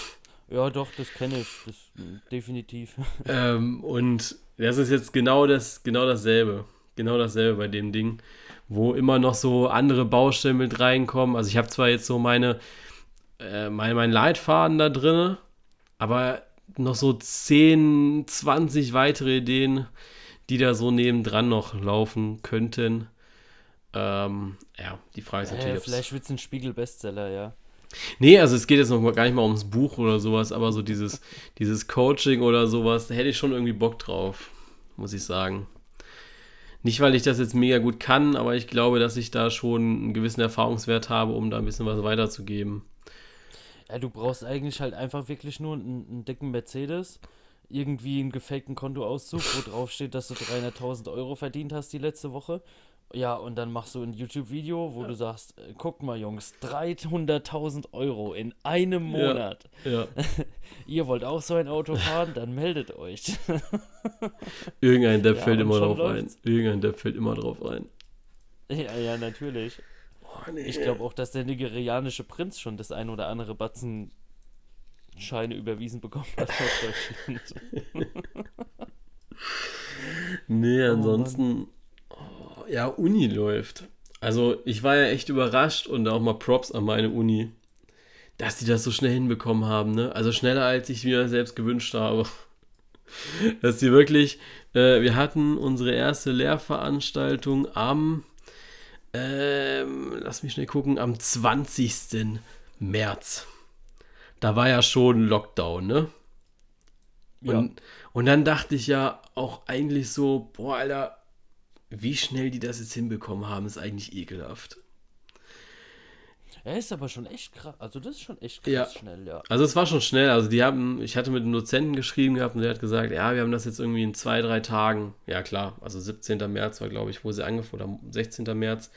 Ja, doch, das kenne ich, das, definitiv.
Ähm, und das ist jetzt genau das, genau dasselbe, genau dasselbe bei dem Ding, wo immer noch so andere Baustellen mit reinkommen. Also ich habe zwar jetzt so meine, äh, mein, mein Leitfaden da drin, aber noch so 10, 20 weitere Ideen, die da so nebendran noch laufen könnten. Ähm, ja, die Frage ist natürlich.
Äh, vielleicht wird es ein Spiegel-Bestseller, ja.
Nee, also es geht jetzt noch gar nicht mal ums Buch oder sowas, aber so dieses, dieses Coaching oder sowas, da hätte ich schon irgendwie Bock drauf, muss ich sagen. Nicht, weil ich das jetzt mega gut kann, aber ich glaube, dass ich da schon einen gewissen Erfahrungswert habe, um da ein bisschen was weiterzugeben.
Ja, du brauchst eigentlich halt einfach wirklich nur einen, einen dicken Mercedes, irgendwie einen gefakten Kontoauszug, wo drauf steht, dass du 300.000 Euro verdient hast die letzte Woche. Ja, und dann machst du ein YouTube-Video, wo ja. du sagst, äh, guck mal Jungs, 300.000 Euro in einem Monat.
Ja. ja.
Ihr wollt auch so ein Auto fahren, dann meldet euch.
Irgendein Depp ja, fällt immer drauf läuft's. rein. Irgendein Depp fällt immer drauf rein.
Ja, ja, natürlich. nee. Ich glaube auch, dass der nigerianische Prinz schon das ein oder andere Batzen Scheine überwiesen bekommen hat aus Deutschland.
nee, oh, ansonsten, oh, ja, Uni läuft. Also ich war ja echt überrascht und auch mal Props an meine Uni, dass die das so schnell hinbekommen haben. Ne? Also schneller, als ich mir selbst gewünscht habe. dass die wirklich, äh, wir hatten unsere erste Lehrveranstaltung am ähm, lass mich schnell gucken, am 20. März. Da war ja schon Lockdown, ne? Ja. Und, und dann dachte ich ja auch eigentlich so, boah, Alter, wie schnell die das jetzt hinbekommen haben, ist eigentlich ekelhaft.
Er ist aber schon echt krass. Also das ist schon echt krass
ja.
schnell, ja.
Also es war schon schnell. Also die haben, ich hatte mit einem Dozenten geschrieben gehabt und der hat gesagt, ja, wir haben das jetzt irgendwie in zwei, drei Tagen. Ja klar, also 17. März war, glaube ich, wo sie angefangen oder 16. März,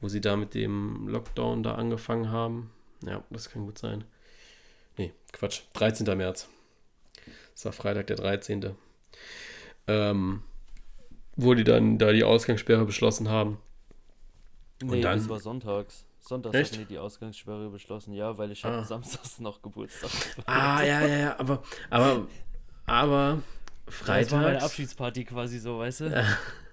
wo sie da mit dem Lockdown da angefangen haben. Ja, das kann gut sein. Nee, Quatsch. 13. März. Das war Freitag der 13. Ähm, wo die dann da die Ausgangssperre beschlossen haben.
Nee, und dann, das war sonntags. Sonntags Echt? hatten die die Ausgangssperre beschlossen, ja, weil ich ah. samstags noch Geburtstag.
Ah, ja, ja, ja, aber, aber, aber Freitags. Das war
meine Abschiedsparty quasi so, weißt du?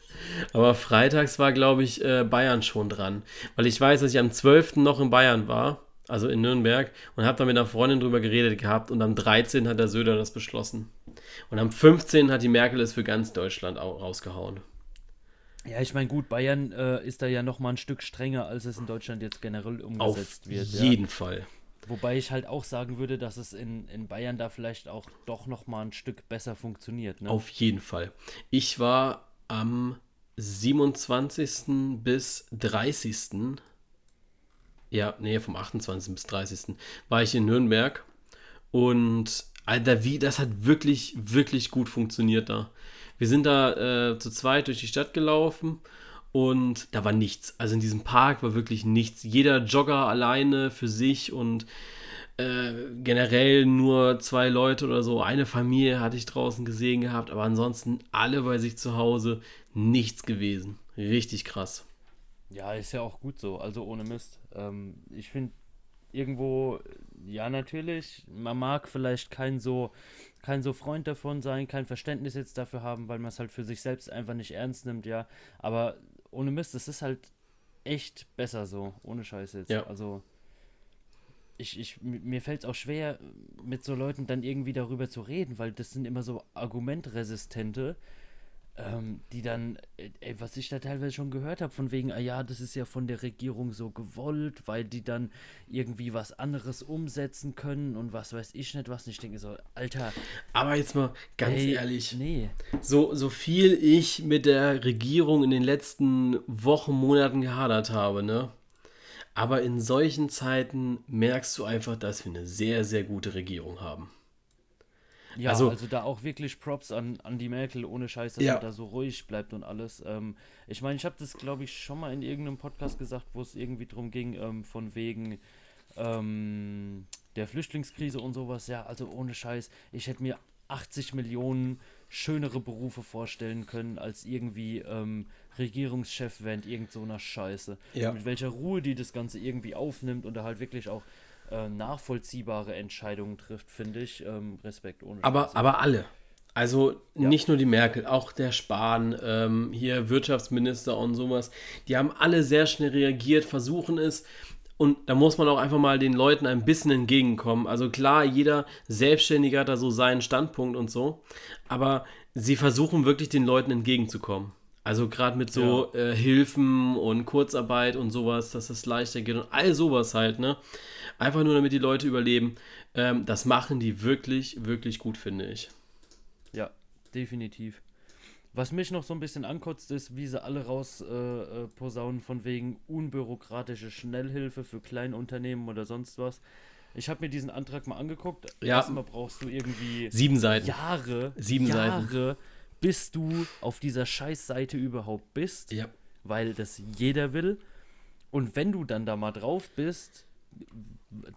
aber freitags war, glaube ich, äh, Bayern schon dran. Weil ich weiß, dass ich am 12. noch in Bayern war. Also in Nürnberg, und habe da mit einer Freundin drüber geredet gehabt und am 13. hat der Söder das beschlossen. Und am 15. hat die Merkel es für ganz Deutschland rausgehauen.
Ja, ich meine, gut, Bayern äh, ist da ja noch mal ein Stück strenger, als es in Deutschland jetzt generell umgesetzt
Auf
wird.
Auf jeden ja. Fall.
Wobei ich halt auch sagen würde, dass es in, in Bayern da vielleicht auch doch noch mal ein Stück besser funktioniert. Ne?
Auf jeden Fall. Ich war am 27. bis 30. Ja, nee, vom 28. bis 30. war ich in Nürnberg und Alter, wie, das hat wirklich, wirklich gut funktioniert da. Wir sind da äh, zu zweit durch die Stadt gelaufen und da war nichts. Also in diesem Park war wirklich nichts. Jeder Jogger alleine für sich und äh, generell nur zwei Leute oder so. Eine Familie hatte ich draußen gesehen gehabt, aber ansonsten alle bei sich zu Hause. Nichts gewesen. Richtig krass.
Ja, ist ja auch gut so. Also ohne Mist. Ähm, ich finde irgendwo, ja, natürlich, man mag vielleicht kein so, kein so Freund davon sein, kein Verständnis jetzt dafür haben, weil man es halt für sich selbst einfach nicht ernst nimmt, ja. Aber ohne Mist, es ist halt echt besser so, ohne Scheiß jetzt. Ja. Also ich, ich, mir fällt es auch schwer, mit so Leuten dann irgendwie darüber zu reden, weil das sind immer so Argumentresistente, ähm, die dann, äh, ey, was ich da teilweise schon gehört habe, von wegen, ah ja, das ist ja von der Regierung so gewollt, weil die dann irgendwie was anderes umsetzen können und was weiß ich nicht, was nicht. Ich denke so, Alter.
Aber jetzt mal ganz ey, ehrlich. Nee. So, so viel ich mit der Regierung in den letzten Wochen, Monaten gehadert habe, ne? Aber in solchen Zeiten merkst du einfach, dass wir eine sehr, sehr gute Regierung haben.
Ja, also, also da auch wirklich Props an, an die Merkel, ohne Scheiß, dass ja. er da so ruhig bleibt und alles. Ähm, ich meine, ich habe das, glaube ich, schon mal in irgendeinem Podcast gesagt, wo es irgendwie darum ging, ähm, von wegen ähm, der Flüchtlingskrise und sowas. Ja, also ohne Scheiß, ich hätte mir 80 Millionen schönere Berufe vorstellen können als irgendwie ähm, Regierungschef während irgend so einer Scheiße. Ja. Mit welcher Ruhe die das Ganze irgendwie aufnimmt und da halt wirklich auch äh, nachvollziehbare Entscheidungen trifft, finde ich. Ähm, Respekt ohne
aber, aber alle. Also ja. nicht nur die Merkel, auch der Spahn, ähm, hier Wirtschaftsminister und sowas, die haben alle sehr schnell reagiert, versuchen es. Und da muss man auch einfach mal den Leuten ein bisschen entgegenkommen. Also klar, jeder Selbstständige hat da so seinen Standpunkt und so, aber sie versuchen wirklich den Leuten entgegenzukommen. Also gerade mit so ja. äh, Hilfen und Kurzarbeit und sowas, dass es leichter geht und all sowas halt, ne? Einfach nur, damit die Leute überleben. Ähm, das machen die wirklich, wirklich gut, finde ich.
Ja, definitiv. Was mich noch so ein bisschen ankotzt, ist, wie sie alle raus äh, äh, von wegen unbürokratische Schnellhilfe für Kleinunternehmen oder sonst was. Ich habe mir diesen Antrag mal angeguckt.
Ja.
Erstmal brauchst du irgendwie
sieben Seiten.
Jahre,
sieben
Jahre,
Seiten
bis du auf dieser Scheißseite überhaupt bist,
ja.
weil das jeder will. Und wenn du dann da mal drauf bist,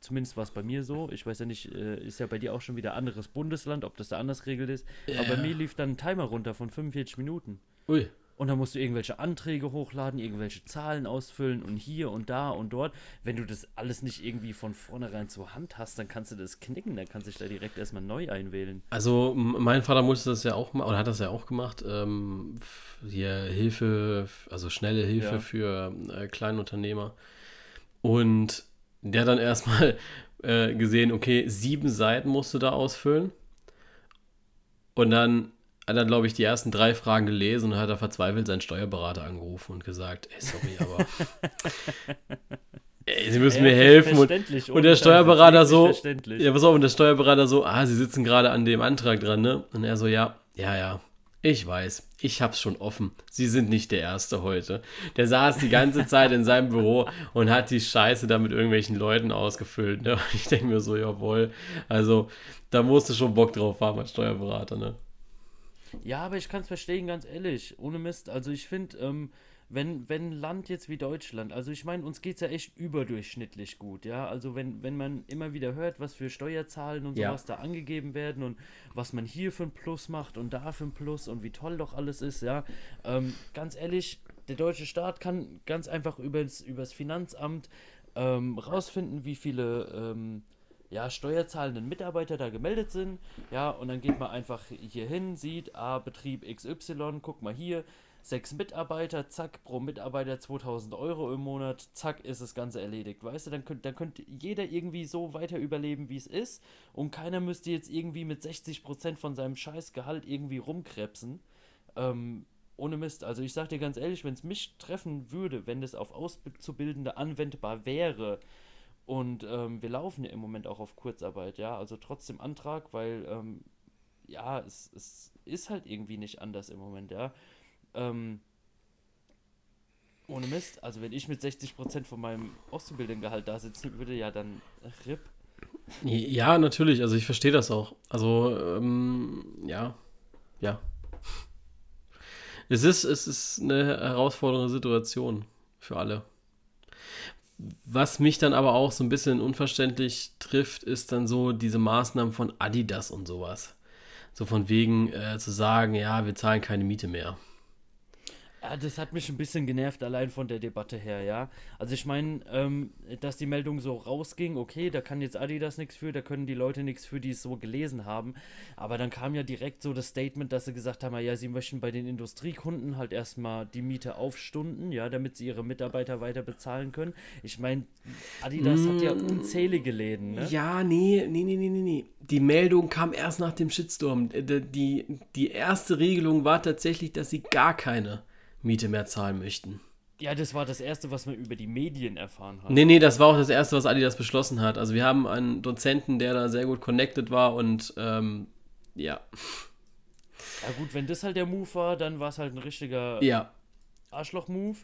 zumindest war es bei mir so, ich weiß ja nicht, äh, ist ja bei dir auch schon wieder anderes Bundesland, ob das da anders geregelt ist, ja. aber bei mir lief dann ein Timer runter von 45 Minuten.
Ui.
Und dann musst du irgendwelche Anträge hochladen, irgendwelche Zahlen ausfüllen und hier und da und dort. Wenn du das alles nicht irgendwie von vornherein zur Hand hast, dann kannst du das knicken, dann kannst du dich da direkt erstmal neu einwählen.
Also mein Vater musste das ja auch machen, oder hat das ja auch gemacht. Ähm, hier Hilfe, also schnelle Hilfe ja. für äh, Kleinunternehmer. Und der hat dann erstmal äh, gesehen, okay, sieben Seiten musst du da ausfüllen. Und dann hat er, glaube ich, die ersten drei Fragen gelesen und hat er verzweifelt seinen Steuerberater angerufen und gesagt, ey, sorry, aber ey, Sie müssen ja, mir helfen. Und, und der Steuerberater so, ja, pass auf, und der Steuerberater so, ah, Sie sitzen gerade an dem Antrag dran, ne? Und er so, ja, ja, ja, ich weiß, ich hab's schon offen. Sie sind nicht der Erste heute. Der saß die ganze Zeit in seinem Büro und hat die Scheiße da mit irgendwelchen Leuten ausgefüllt. Ne? Und ich denke mir so, jawohl. Also, da musst du schon Bock drauf haben als Steuerberater, ne?
Ja, aber ich kann es verstehen, ganz ehrlich. Ohne Mist. Also ich finde, ähm, wenn, wenn ein Land jetzt wie Deutschland, also ich meine, uns geht es ja echt überdurchschnittlich gut, ja. Also wenn, wenn man immer wieder hört, was für Steuerzahlen und ja. sowas da angegeben werden und was man hier für ein Plus macht und da für ein Plus und wie toll doch alles ist, ja. Ähm, ganz ehrlich, der deutsche Staat kann ganz einfach übers, übers Finanzamt ähm, rausfinden, wie viele ähm, ja, steuerzahlenden Mitarbeiter da gemeldet sind. Ja, und dann geht man einfach hier hin, sieht, ah, Betrieb XY, guck mal hier, sechs Mitarbeiter, zack, pro Mitarbeiter 2000 Euro im Monat, zack, ist das Ganze erledigt. Weißt du, dann könnte dann könnt jeder irgendwie so weiter überleben, wie es ist. Und keiner müsste jetzt irgendwie mit 60% von seinem Scheißgehalt irgendwie rumkrebsen. Ähm, ohne Mist. Also ich sag dir ganz ehrlich, wenn es mich treffen würde, wenn das auf Auszubildende anwendbar wäre, und ähm, wir laufen ja im Moment auch auf Kurzarbeit, ja, also trotzdem Antrag, weil ähm, ja, es, es ist halt irgendwie nicht anders im Moment, ja. Ähm, ohne Mist, also wenn ich mit 60% von meinem Auszubildendengehalt da sitzen würde, ja, dann RIP.
Ja, natürlich, also ich verstehe das auch. Also, ähm, ja, ja. Es ist, es ist eine herausfordernde Situation für alle. Was mich dann aber auch so ein bisschen unverständlich trifft, ist dann so diese Maßnahmen von Adidas und sowas. So von wegen äh, zu sagen, ja, wir zahlen keine Miete mehr.
Ja, das hat mich ein bisschen genervt, allein von der Debatte her, ja. Also ich meine, ähm, dass die Meldung so rausging, okay, da kann jetzt Adidas nichts für, da können die Leute nichts für, die es so gelesen haben. Aber dann kam ja direkt so das Statement, dass sie gesagt haben, ja, sie möchten bei den Industriekunden halt erstmal die Miete aufstunden, ja, damit sie ihre Mitarbeiter weiter bezahlen können. Ich meine, Adidas mm, hat ja mm. unzählige Läden, ne?
Ja, nee, nee, nee, nee, nee. Die Meldung kam erst nach dem Shitstorm. Die, die erste Regelung war tatsächlich, dass sie gar keine Miete mehr zahlen möchten.
Ja, das war das Erste, was man über die Medien erfahren hat.
Nee, nee, das war auch das Erste, was Adidas beschlossen hat. Also wir haben einen Dozenten, der da sehr gut connected war und ähm, ja.
Ja gut, wenn das halt der Move war, dann war es halt ein richtiger
ja.
Arschloch-Move.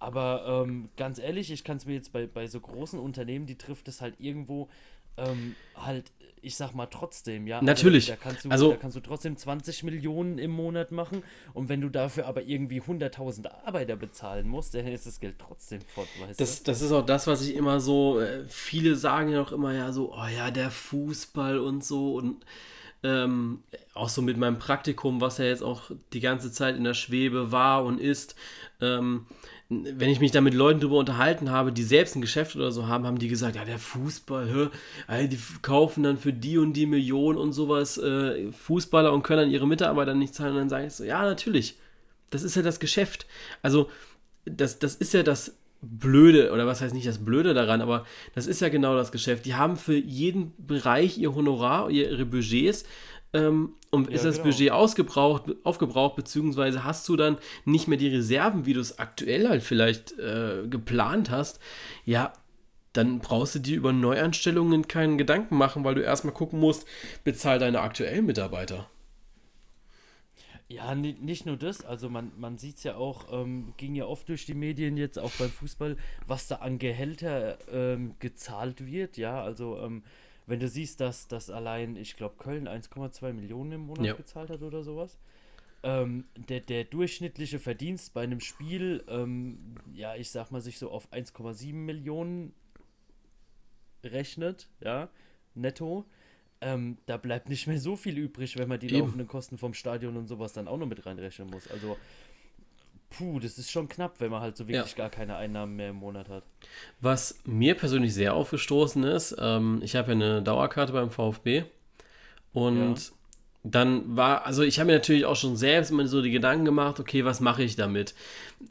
Aber ähm, ganz ehrlich, ich kann es mir jetzt bei, bei so großen Unternehmen, die trifft es halt irgendwo ähm, halt ich sag mal trotzdem, ja.
Also Natürlich.
Also, da, kannst du,
also,
da kannst du trotzdem 20 Millionen im Monat machen und wenn du dafür aber irgendwie 100.000 Arbeiter bezahlen musst, dann ist das Geld trotzdem fort, weißt
das,
du?
Das ist auch das, was ich immer so, äh, viele sagen ja auch immer ja so, oh ja, der Fußball und so und ähm, auch so mit meinem Praktikum, was ja jetzt auch die ganze Zeit in der Schwebe war und ist, ähm, wenn ich mich da mit Leuten drüber unterhalten habe, die selbst ein Geschäft oder so haben, haben die gesagt, ja, der Fußball, hä, die kaufen dann für die und die Millionen und sowas äh, Fußballer und können dann ihre Mitarbeiter nicht zahlen. Und dann sage ich so, ja, natürlich. Das ist ja das Geschäft. Also, das, das ist ja das Blöde, oder was heißt nicht das Blöde daran, aber das ist ja genau das Geschäft. Die haben für jeden Bereich ihr Honorar, ihre Budgets ähm, und ja, ist das genau. Budget ausgebraucht, aufgebraucht, beziehungsweise hast du dann nicht mehr die Reserven, wie du es aktuell halt vielleicht äh, geplant hast, ja, dann brauchst du dir über Neuanstellungen keinen Gedanken machen, weil du erstmal gucken musst, bezahl deine aktuellen Mitarbeiter.
Ja, nicht nur das, also man, man sieht es ja auch, ähm, ging ja oft durch die Medien jetzt, auch beim Fußball, was da an Gehälter ähm, gezahlt wird, ja, also ähm, wenn du siehst, dass das allein, ich glaube, Köln 1,2 Millionen im Monat ja. gezahlt hat oder sowas. Ähm, der, der durchschnittliche Verdienst bei einem Spiel, ähm, ja, ich sag mal, sich so auf 1,7 Millionen rechnet, ja, netto. Ähm, da bleibt nicht mehr so viel übrig, wenn man die Eben. laufenden Kosten vom Stadion und sowas dann auch noch mit reinrechnen muss. Also puh, das ist schon knapp, wenn man halt so wirklich ja. gar keine Einnahmen mehr im Monat hat.
Was mir persönlich sehr aufgestoßen ist, ähm, ich habe ja eine Dauerkarte beim VfB und ja. dann war, also ich habe mir natürlich auch schon selbst immer so die Gedanken gemacht, okay, was mache ich damit?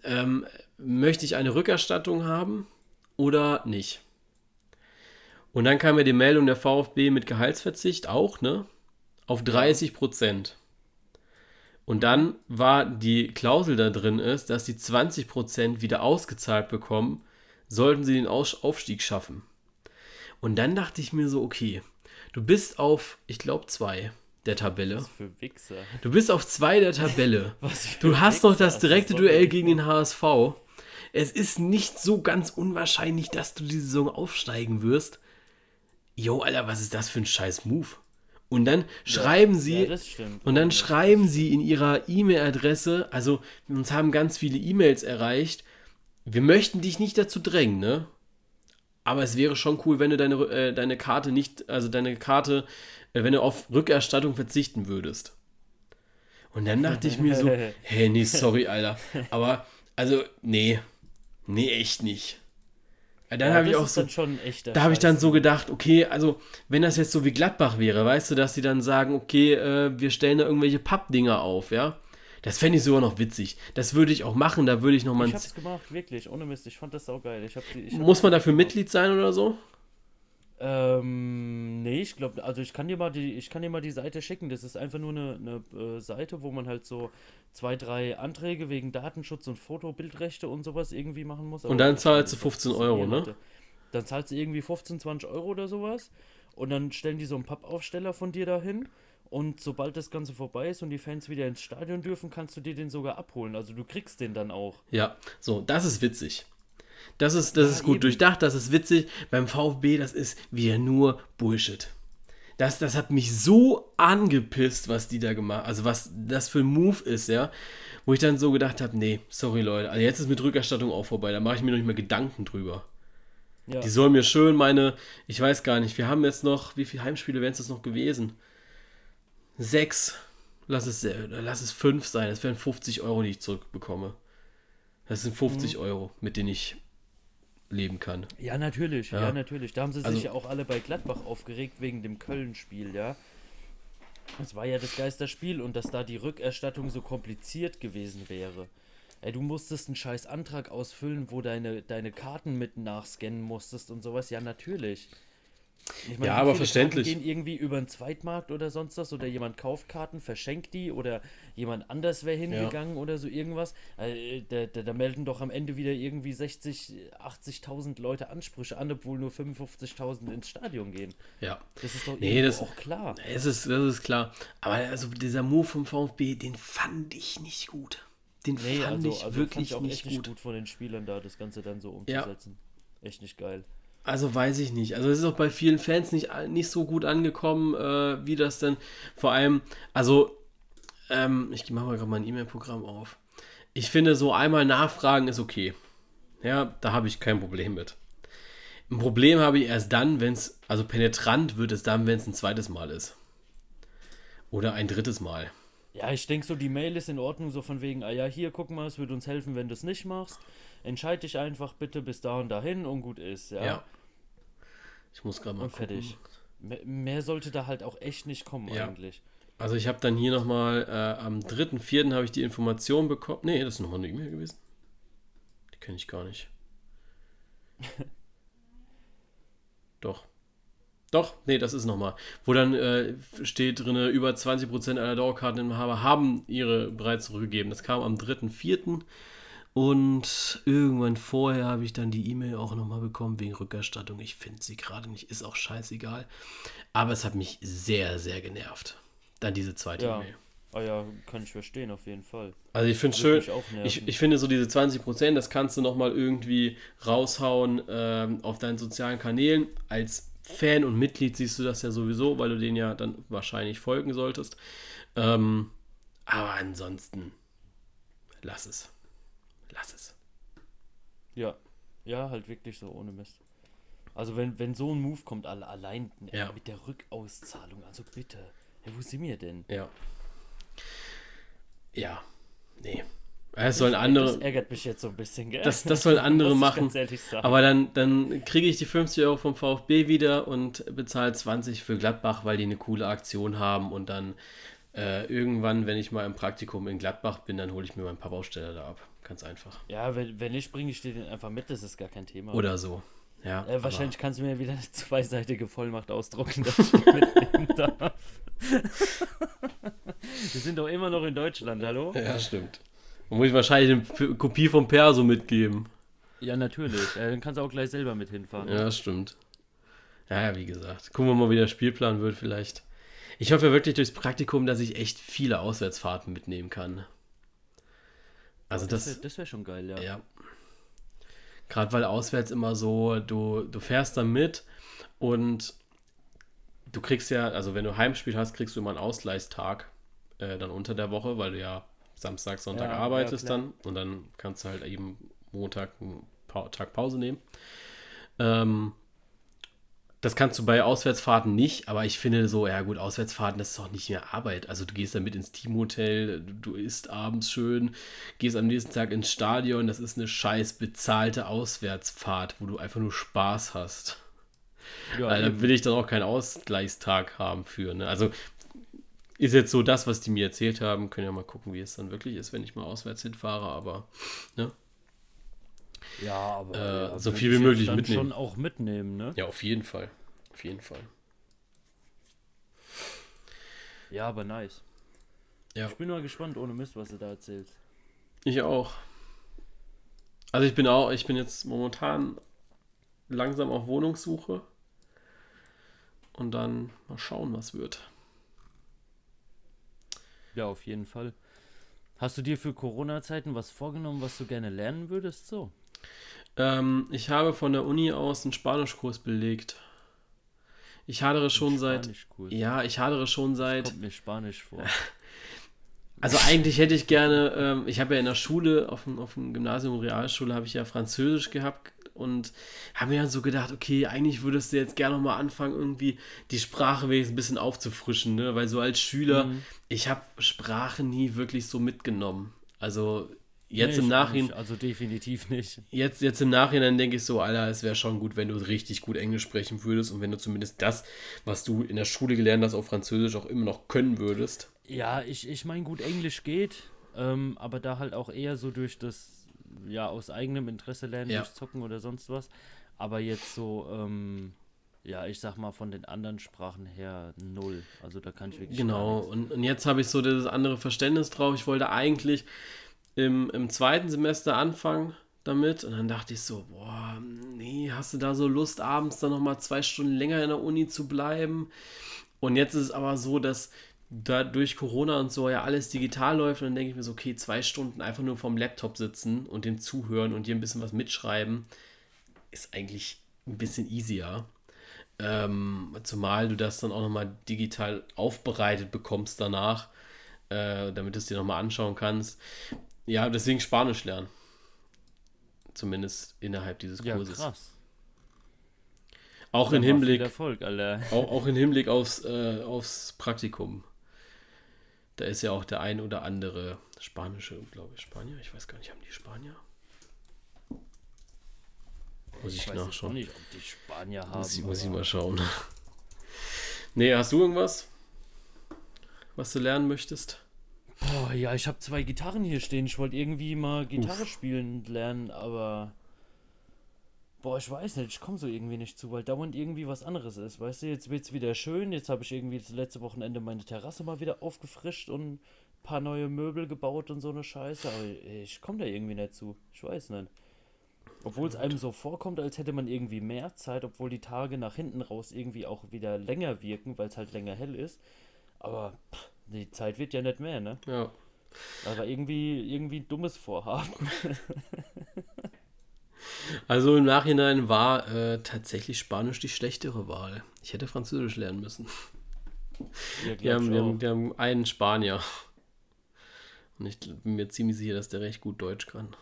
Ähm, möchte ich eine Rückerstattung haben oder nicht? Und dann kam mir die Meldung der VfB mit Gehaltsverzicht auch, ne? Auf 30 Prozent. Und dann war die Klausel da drin ist, dass die 20% wieder ausgezahlt bekommen, sollten sie den Aufstieg schaffen. Und dann dachte ich mir so, okay, du bist auf, ich glaube, zwei der Tabelle. Was
für Wichser.
Du bist auf zwei der Tabelle. du hast noch das direkte Duell gegen den HSV. Es ist nicht so ganz unwahrscheinlich, dass du die Saison aufsteigen wirst. Jo, Alter, was ist das für ein scheiß Move? Und dann schreiben ja, sie, ja, und dann schreiben sie in ihrer E-Mail-Adresse, also uns haben ganz viele E-Mails erreicht, wir möchten dich nicht dazu drängen, ne? Aber es wäre schon cool, wenn du deine, äh, deine Karte nicht, also deine Karte, äh, wenn du auf Rückerstattung verzichten würdest. Und dann dachte ich mir so, hey, nee, sorry, Alter. Aber, also, nee, nee, echt nicht. Ja, dann ja, habe ich auch so, da habe ich dann so gedacht, okay, also wenn das jetzt so wie Gladbach wäre, weißt du, dass sie dann sagen, okay, äh, wir stellen da irgendwelche Pappdinger auf, ja, Das fände ich sogar noch witzig. Das würde ich auch machen, da würde ich noch mal.
Ich hab's gemacht, wirklich, ohne Mist. Ich fand das saugeil. Ich hab die, ich
Muss man dafür
gemacht.
Mitglied sein oder so?
Ähm, nee, ich glaube, also ich kann dir mal die, ich kann dir mal die Seite schicken. Das ist einfach nur eine, eine äh, Seite, wo man halt so zwei, drei Anträge wegen Datenschutz und Fotobildrechte und sowas irgendwie machen muss.
Und dann zahlst du
das
15
funktioniert
Euro, ne?
Dann zahlst du irgendwie 15, 20 Euro oder sowas. Und dann stellen die so einen Pappaufsteller von dir dahin. Und sobald das Ganze vorbei ist und die Fans wieder ins Stadion dürfen, kannst du dir den sogar abholen. Also du kriegst den dann auch.
Ja, so, das ist witzig. Das ist, das
Ja,
ist gut
eben.
durchdacht, das ist witzig. Beim VfB, das ist wieder nur Bullshit. Das, das hat mich so angepisst, was die da gemacht Also, was das für ein Move ist, ja. Wo ich dann so gedacht habe: Nee, sorry, Leute. Also, jetzt ist mit Rückerstattung auch vorbei. Da mache ich mir noch nicht mehr Gedanken drüber.
Ja.
Die sollen mir schön meine. Ich weiß gar nicht, wir haben jetzt noch. Wie viele Heimspiele wären es jetzt noch gewesen? Sechs. Lass es, lass es fünf sein. Das wären 50 Euro, die ich zurückbekomme. Das sind 50
Mhm.
Euro, mit denen ich leben kann.
Ja, natürlich,
Ja.
ja, natürlich. Da haben sie
Also-
sich ja auch alle bei Gladbach aufgeregt wegen dem Köln-Spiel, ja. Das war ja das Geisterspiel und dass da die Rückerstattung so kompliziert gewesen wäre. Ey, du musstest einen scheiß Antrag ausfüllen, wo deine, deine Karten mit nachscannen musstest und sowas. Ja, natürlich. Ich meine,
Ja, aber verständlich.
Karten gehen irgendwie über einen Zweitmarkt oder sonst was oder jemand kauft Karten, verschenkt die oder jemand anders wäre hingegangen oder so irgendwas. Äh, da, da, da melden doch am Ende wieder irgendwie 60, 80.000 Leute Ansprüche an, obwohl nur 55.000 ins Stadion gehen.
Ja.
Das ist doch
Nee, das-
auch klar.
Es ist, das ist klar. Aber also dieser Move vom VfB, den fand ich nicht gut. Den
Nee,
fand
also,
ich
also
wirklich
fand ich auch
nicht
echt nicht
gut.
gut von den Spielern da, das Ganze dann so
Ja.
umzusetzen. Echt nicht geil.
Also weiß ich nicht. Also es ist auch bei vielen Fans nicht, nicht so gut angekommen, äh, wie das denn vor allem, also ähm, ich mache mal gerade mein E-Mail-Programm auf. Ich finde, so einmal nachfragen ist okay. Ja, da habe ich kein Problem mit. Ein Problem habe ich erst dann, wenn es, also penetrant wird es dann, wenn es ein zweites Mal ist. Oder ein drittes Mal.
Ja, ich denke so, die Mail ist in Ordnung, so von wegen, ah ja, hier, guck mal, es würde uns helfen, wenn du es nicht machst. Entscheid dich einfach bitte bis da und dahin und gut ist, ja.
Ja. Ich muss gerade mal
Und fertig.
gucken.
Me- Mehr sollte da halt auch echt nicht kommen
Ja.
eigentlich.
Also ich habe dann hier nochmal, äh, am 3.4. habe ich die Information bekommen. Nee, das ist nochmal eine E-Mail gewesen. Die kenne ich gar nicht. Doch. Doch, nee, das ist nochmal. Wo dann äh, steht drin, über 20% aller Dauerkarteninhaber haben ihre bereits zurückgegeben. Das kam am 3.4. Und irgendwann vorher habe ich dann die E-Mail auch nochmal bekommen wegen Rückerstattung. Ich finde sie gerade nicht, ist auch scheißegal. Aber es hat mich sehr, sehr genervt. Dann diese zweite
Ja.
E-Mail.
Ah ja, kann ich verstehen, auf jeden Fall.
Also ich finde schön, ich, ich finde so diese 20%, das kannst du nochmal irgendwie raushauen ähm, auf deinen sozialen Kanälen. Als Fan und Mitglied siehst du das ja sowieso, weil du den ja dann wahrscheinlich folgen solltest. Ähm, aber ansonsten, lass es. Lass es.
Ja. Ja, halt wirklich so ohne Mist. Also wenn, wenn so ein Move kommt, alle allein äh,
Ja.
mit der Rückauszahlung, also bitte. Hey, wo sind wir denn?
Ja. Ja. Nee. Es sollen andere.
Das ärgert mich jetzt so ein bisschen, gell?
Das, das sollen andere machen. Aber dann, dann kriege ich die 50 Euro vom VfB wieder und bezahle 20 für Gladbach, weil die eine coole Aktion haben. Und dann äh, irgendwann, wenn ich mal im Praktikum in Gladbach bin, dann hole ich mir meinen Pappaufsteller da ab. Ganz einfach.
Ja, wenn, wenn nicht, bringe ich dir den einfach mit, das ist gar kein Thema.
Oder so. Ja.
äh, wahrscheinlich kannst du mir wieder eine zweiseitige Vollmacht ausdrucken, dass ich mitnehmen darf. Wir sind doch immer noch in Deutschland, hallo?
Aber, ja, stimmt. Dann muss ich wahrscheinlich eine Kopie vom Perso mitgeben.
Ja, natürlich. Äh, dann kannst du auch gleich selber mit hinfahren.
Ja, stimmt. Ja, wie gesagt. Gucken wir mal, wie der Spielplan wird vielleicht. Ich hoffe wirklich durchs Praktikum, dass ich echt viele Auswärtsfahrten mitnehmen kann. Also
das
das,
wäre wär schon geil, ja.
ja. Gerade weil auswärts immer so, du, du fährst da mit und du kriegst ja, also wenn du Heimspiel hast, kriegst du immer einen Ausgleichstag äh, dann unter der Woche, weil du ja Samstag, Sonntag
Ja, ja,
arbeitest
klar.
dann und dann kannst du halt eben Montag einen pa Tag Pause nehmen. Ähm, das kannst du bei Auswärtsfahrten nicht, aber ich finde so, ja gut, Auswärtsfahrten, das ist auch nicht mehr Arbeit. Also du gehst dann mit ins Teamhotel, du, isst abends schön, gehst am nächsten Tag ins Stadion, das ist eine scheiß bezahlte Auswärtsfahrt, wo du einfach nur Spaß hast.
ja
Weil da will ich dann auch keinen Ausgleichstag haben für. Ne? Also ist jetzt so das, was die mir erzählt haben. Können ja mal gucken, wie es dann wirklich ist, wenn ich mal auswärts hinfahre, aber ne?
Ja, aber
Äh,
ja,
so viel wie möglich
dann
mitnehmen.
schon auch mitnehmen, ne?
Ja, auf jeden Fall. Auf jeden Fall.
Ja, aber nice.
Ja.
Ich bin mal gespannt, ohne Mist, was du da erzählst.
Ich auch. Also ich bin auch, ich bin jetzt momentan langsam auf Wohnungssuche. Und dann mal schauen, was wird.
Ja, auf jeden Fall. Hast du dir für Corona-Zeiten was vorgenommen, was du gerne lernen würdest? So.
Ähm, ich habe von der Uni aus einen Spanischkurs belegt. Ich hadere schon seit. Ja, ich hadere schon seit.
Kommt mir Spanisch vor.
Also eigentlich hätte ich gerne, ähm, ich habe ja in der Schule, auf dem, auf dem Gymnasium, Realschule, habe ich ja Französisch gehabt und habe mir dann so gedacht, okay, eigentlich würdest du jetzt gerne nochmal anfangen, irgendwie die Sprache wenigstens ein bisschen aufzufrischen, ne? Weil so als Schüler,
Mhm.
ich habe Sprache nie wirklich so mitgenommen. Also jetzt
Nee,
im Nachhinein.
Also definitiv nicht.
jetzt, jetzt im Nachhinein denke ich so, Alter, es wäre schon gut, wenn du richtig gut Englisch sprechen würdest und wenn du zumindest das, was du in der Schule gelernt hast, auf Französisch auch immer noch können würdest.
Ja, ich, ich meine, gut, Englisch geht, ähm, aber da halt auch eher so durch das, ja, aus eigenem Interesse lernen,
Ja.
durch Zocken oder sonst was. Aber jetzt so, ähm, ja, ich sag mal, von den anderen Sprachen her null. Also da kann ich wirklich.
Genau, und, und jetzt habe ich so das andere Verständnis drauf. Ich wollte eigentlich im, im zweiten Semester anfangen damit und dann dachte ich so, boah, nee, hast du da so Lust, abends dann nochmal zwei Stunden länger in der Uni zu bleiben? Und jetzt ist es aber so, dass da durch Corona und so ja alles digital läuft und dann denke ich mir so, okay, zwei Stunden einfach nur vorm Laptop sitzen und dem zuhören und dir ein bisschen was mitschreiben, ist eigentlich ein bisschen easier. Ähm, zumal du das dann auch nochmal digital aufbereitet bekommst danach, äh, damit du es dir nochmal anschauen kannst. Ja, deswegen Spanisch lernen. Zumindest innerhalb dieses
Ja,
Kurses.
krass.
Auch
mal
Hinblick,
Erfolg,
auch, auch in Hinblick aufs, äh, aufs Praktikum. Da ist ja auch der ein oder andere spanische, glaube ich, Spanier. Ich weiß gar nicht, haben die Spanier? Muss ich,
auch
nachschauen.
nicht, ob die Spanier haben.
Muss ich, muss ich mal schauen. Nee, hast du irgendwas, was du lernen möchtest?
Boah, ja, ich habe zwei Gitarren hier stehen. Ich wollte irgendwie mal Gitarre spielen lernen, aber. Boah, ich weiß nicht, ich komme so irgendwie nicht zu, weil dauernd irgendwie was anderes ist. Weißt du, jetzt wird's wieder schön. Jetzt habe ich irgendwie das letzte Wochenende meine Terrasse mal wieder aufgefrischt und ein paar neue Möbel gebaut und so eine Scheiße. Aber ich komme da irgendwie nicht zu. Ich weiß nicht. Obwohl es einem so vorkommt, als hätte man irgendwie mehr Zeit, obwohl die Tage nach hinten raus irgendwie auch wieder länger wirken, weil es halt länger hell ist. Aber pff, die Zeit wird ja nicht mehr, ne?
Ja.
Aber irgendwie, irgendwie ein dummes Vorhaben.
Also im Nachhinein war äh, tatsächlich Spanisch die schlechtere Wahl. Ich hätte Französisch lernen müssen.
Ja,
Wir haben, wir, haben, wir haben einen Spanier. Und ich bin mir ziemlich sicher, dass der recht gut Deutsch kann.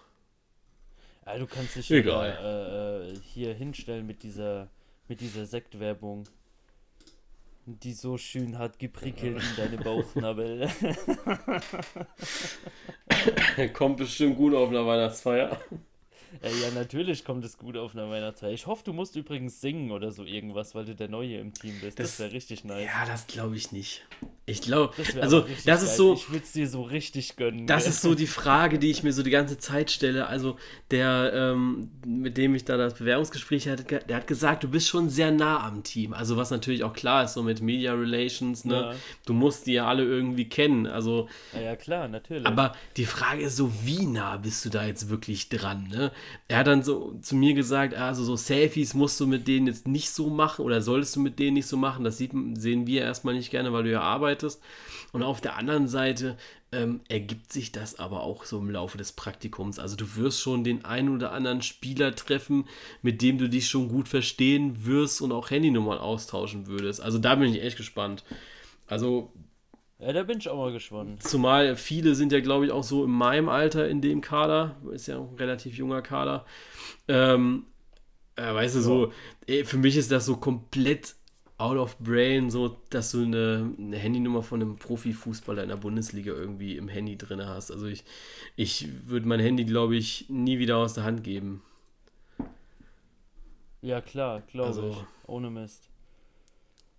Ja, du kannst dich
Egal.
ja, äh, äh, hier hinstellen mit dieser, mit dieser Sektwerbung. Die so schön hat geprickelt in deine Bauchnabel.
Kommt bestimmt gut auf einer Weihnachtsfeier.
Äh, ja, natürlich kommt es gut auf einer Weihnachtsfeier. Ich hoffe, du musst übrigens singen oder so irgendwas, weil du der Neue im Team bist. Das,
Das-
wäre richtig nice.
Ja, das glaube ich nicht. Ich glaube, also das ist
geil.
so,
Ich würde es dir so richtig gönnen.
das ist so die Frage, die ich mir so die ganze Zeit stelle. Also der, ähm, mit dem ich da das Bewerbungsgespräch hatte, der hat gesagt, du bist schon sehr nah am Team. Also was natürlich auch klar ist, so mit Media Relations, ne?
Ja.
Du musst die ja alle irgendwie kennen. Also
Ja, ja, klar, natürlich.
Aber die Frage ist so, wie nah bist du da jetzt wirklich dran? Ne? Er hat dann so zu mir gesagt, also so Selfies musst du mit denen jetzt nicht so machen oder solltest du mit denen nicht so machen. Das sieht, sehen wir erstmal nicht gerne, weil du ja arbeitest. Und auf der anderen Seite ähm, ergibt sich das aber auch so im Laufe des Praktikums. Also du wirst schon den einen oder anderen Spieler treffen, mit dem du dich schon gut verstehen wirst und auch Handynummern austauschen würdest. Also da bin ich echt gespannt. Also
ja, da bin ich auch mal gespannt.
Zumal viele sind ja, glaube ich, auch so in meinem Alter in dem Kader. Ist ja auch ein relativ junger Kader. Ähm, äh, weißt du, so, eh, für mich ist das so komplett out of brain, so, dass du eine, eine Handynummer von einem Profifußballer in der Bundesliga irgendwie im Handy drin hast. Also ich, ich würde mein Handy, glaube ich, nie wieder aus der Hand geben.
Ja, klar, glaube
Also-
ich. Ohne Mist.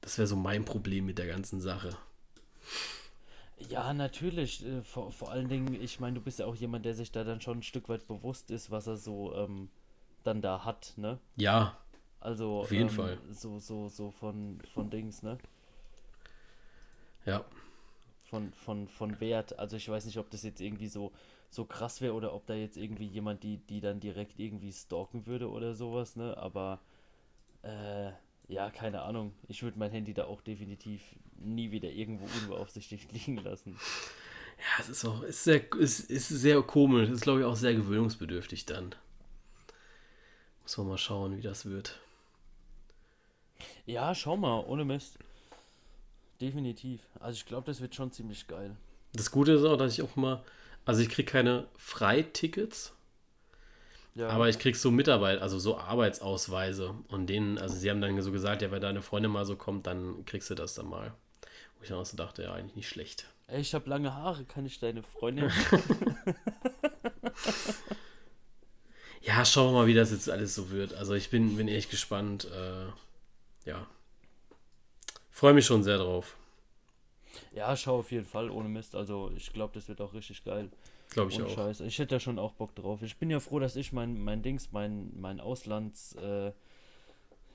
Das wäre so mein Problem mit der ganzen Sache.
Ja, natürlich. Äh, vor, vor allen Dingen, ich meine, du bist ja auch jemand, der sich da dann schon ein Stück weit bewusst ist, was er so ähm, dann da hat, ne?
Ja.
Also,
auf jeden
ähm,
Fall.
So, so, so von, von Dings, ne?
Ja.
Von, von, von Wert. Also ich weiß nicht, ob das jetzt irgendwie so, so krass wäre oder ob da jetzt irgendwie jemand, die, die dann direkt irgendwie stalken würde oder sowas, ne? Aber äh, ja, keine Ahnung. Ich würde mein Handy da auch definitiv nie wieder irgendwo unbeaufsichtigt liegen lassen.
Ja, es ist auch, ist sehr, ist, ist sehr komisch. Es ist, glaube ich, auch sehr gewöhnungsbedürftig dann. Muss man mal schauen, wie das wird.
Ja, schau mal, ohne Mist. Definitiv. Also ich glaube, das wird schon ziemlich geil.
Das Gute ist auch, dass ich auch mal, also ich kriege keine Freitickets, ja. aber ich kriege so Mitarbeit, also so Arbeitsausweise und denen, also sie haben dann so gesagt, ja, wenn deine Freundin mal so kommt, dann kriegst du das dann mal. Wo ich dann auch so dachte, ja, eigentlich nicht schlecht.
Ey, ich habe lange Haare, kann ich deine Freundin?
ja, schauen wir mal, wie das jetzt alles so wird. Also ich bin, bin echt gespannt. Äh, ja. Freue mich schon sehr drauf.
Ja, schau auf jeden Fall, ohne Mist. Also ich glaube, das wird auch richtig geil.
Glaube ich
Ohne
auch.
Scheiß. Ich hätte da schon auch Bock drauf. Ich bin ja froh, dass ich mein, mein Dings, mein, mein Auslands, äh,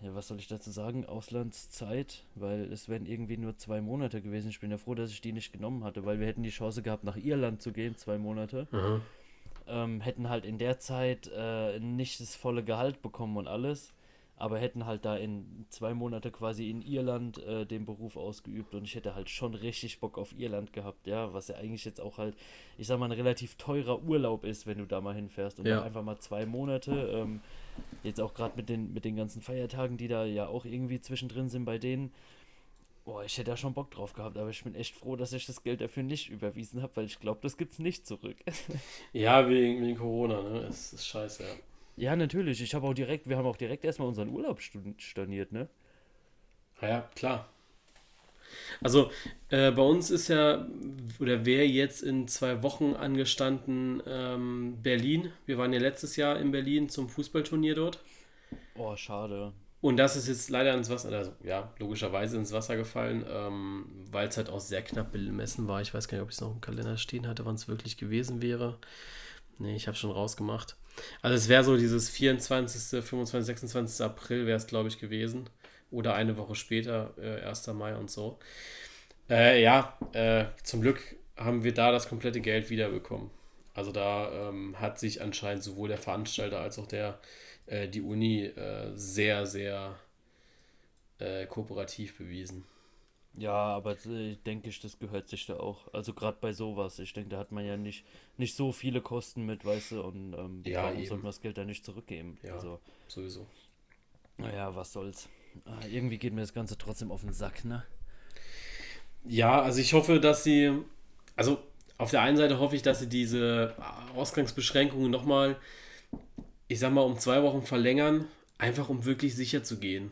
ja, was soll ich dazu sagen? Auslandszeit, weil es wären irgendwie nur zwei Monate gewesen. Ich bin ja froh, dass ich die nicht genommen hatte, weil wir hätten die Chance gehabt, nach Irland zu gehen, zwei Monate.
Aha.
Ähm, hätten halt in der Zeit äh, nicht das volle Gehalt bekommen und alles, aber hätten halt da in zwei Monate quasi in Irland äh, den Beruf ausgeübt und ich hätte halt schon richtig Bock auf Irland gehabt, ja, was ja eigentlich jetzt auch halt, ich sag mal, ein relativ teurer Urlaub ist, wenn du da mal hinfährst und
Ja.
dann einfach mal zwei Monate, ähm, jetzt auch gerade mit den, mit den ganzen Feiertagen, die da ja auch irgendwie zwischendrin sind bei denen, Boah, ich hätte da schon Bock drauf gehabt, aber ich bin echt froh, dass ich das Geld dafür nicht überwiesen habe, weil ich glaube, das gibt's nicht zurück.
Ja, wegen, wegen Corona, ne? Es ist scheiße, ja.
Ja, natürlich. Ich habe auch direkt, wir haben auch direkt erstmal unseren Urlaub storniert, ne?
Ja, ja, klar. Also äh, bei uns ist ja, oder wäre jetzt in zwei Wochen angestanden ähm, Berlin. Wir waren ja letztes Jahr in Berlin zum Fußballturnier dort.
Oh, schade.
Und das ist jetzt leider ins Wasser, also ja, logischerweise ins Wasser gefallen, ähm, weil es halt auch sehr knapp bemessen war. Ich weiß gar nicht, ob ich es noch im Kalender stehen hatte, wann es wirklich gewesen wäre. Nee, ich habe schon rausgemacht. Also es wäre so dieses 24., 25., 26. April wäre es, glaube ich, gewesen. Oder eine Woche später, äh, 1. Mai und so. Äh, ja, äh, zum Glück haben wir da das komplette Geld wiederbekommen. Also da ähm, hat sich anscheinend sowohl der Veranstalter als auch der, äh, die Uni äh, sehr, sehr äh, kooperativ bewiesen.
Ja, aber äh, denke ich, das gehört sich da auch. Also gerade bei sowas. Ich denke, da hat man ja nicht, nicht so viele Kosten mit, weißt du, und ähm,
Ja,
warum sollte man das Geld da nicht zurückgeben?
Ja.
Also,
Sowieso.
naja, was soll's. Ah, irgendwie geht mir das Ganze trotzdem auf den Sack, ne?
Ja, also ich hoffe, dass sie, also auf der einen Seite hoffe ich, dass sie diese Ausgangsbeschränkungen nochmal, ich sag mal, um zwei Wochen verlängern, einfach um wirklich sicher zu gehen.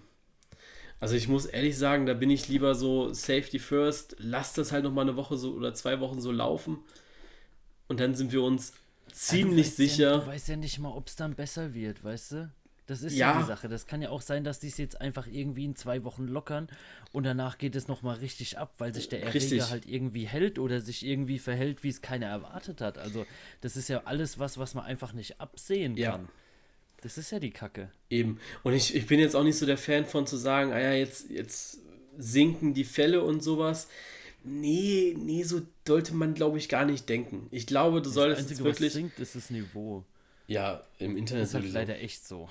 Also ich muss ehrlich sagen, da bin ich lieber so Safety First, lass das halt nochmal eine Woche so oder zwei Wochen so laufen und dann sind wir uns ziemlich
du weißt
sicher.
Ja, du weißt ja nicht mal, ob es dann besser wird, weißt du? Das ist ja.
Ja.
die Sache. Das kann ja auch sein, dass die es jetzt einfach irgendwie in zwei Wochen lockern und danach geht es nochmal richtig ab, weil sich der Erreger
Richtig.
halt irgendwie hält oder sich irgendwie verhält, wie es keiner erwartet hat. Also, das ist ja alles was, was man einfach nicht absehen
Ja.
kann. Das ist ja die Kacke.
Eben. Und ich, ich bin jetzt auch nicht so der Fan von zu sagen, ah ja, jetzt, jetzt sinken die Fälle und sowas. Nee, nee, so sollte man, glaube ich, gar nicht denken. Ich glaube, du
Das
solltest
Einzige,
jetzt wirklich.
was sinkt, ist das Niveau.
Ja, im Internet
Das ist halt leider echt so.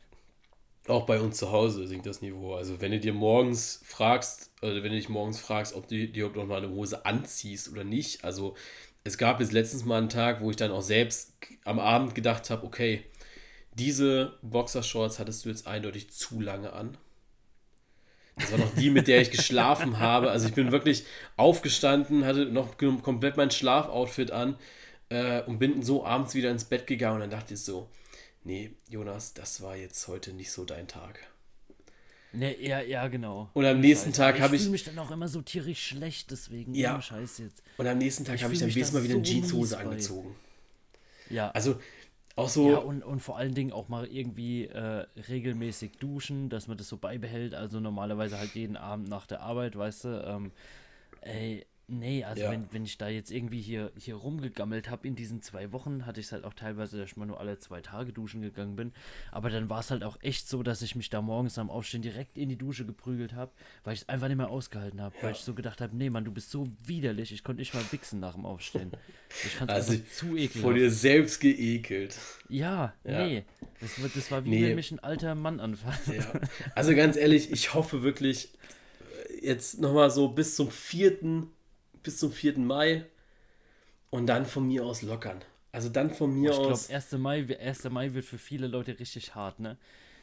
Auch bei uns zu Hause sinkt das Niveau. Also wenn du dir morgens fragst, oder wenn du dich morgens fragst, ob du dir überhaupt noch mal eine Hose anziehst oder nicht. Also es gab jetzt letztens mal einen Tag, wo ich dann auch selbst am Abend gedacht habe, okay, diese Boxershorts hattest du jetzt eindeutig zu lange an. Das war noch die, mit der ich geschlafen habe. Also ich bin wirklich aufgestanden, hatte noch komplett mein Schlafoutfit an äh, und bin so abends wieder ins Bett gegangen und dann dachte ich so, nee, Jonas, das war jetzt heute nicht so dein Tag.
Ne, ja, ja, genau.
Und am nächsten
Scheiß.
Tag habe
Ich
ich
fühle mich dann auch immer so tierisch schlecht, deswegen.
Ja.
ohne Scheiß jetzt.
und am nächsten Tag habe ich dann
da
mal wieder eine
so
Jeanshose
mies bei.
angezogen.
Ja.
Also auch so,
Ja, und, und vor allen Dingen auch mal irgendwie äh, regelmäßig duschen, dass man das so beibehält. Also normalerweise halt jeden Abend nach der Arbeit, weißt du. Ähm, ey, Nee, also
Ja.
wenn, wenn ich da jetzt irgendwie hier, hier rumgegammelt habe in diesen zwei Wochen, hatte ich es halt auch teilweise, dass ich mal nur alle zwei Tage duschen gegangen bin. Aber dann war es halt auch echt so, dass ich mich da morgens am Aufstehen direkt in die Dusche geprügelt habe, weil ich es einfach nicht mehr ausgehalten habe. Weil ich so gedacht habe, nee, Mann, du bist so widerlich, ich konnte nicht mal wichsen nach dem Aufstehen. Ich fand es
Also
zu
Vor
ekelhaft.
dir selbst geekelt.
Ja,
Ja.
nee. Das, war- das war wie
Nee.
wenn mich ein alter Mann anfasst.
Ja. Also ganz ehrlich, ich hoffe wirklich äh, jetzt nochmal so bis zum 4. bis zum 4. Mai und dann von mir aus lockern. Also dann von mir
Ich glaube,
aus.
1. Mai, 1. Mai wird für viele Leute richtig hart, ne?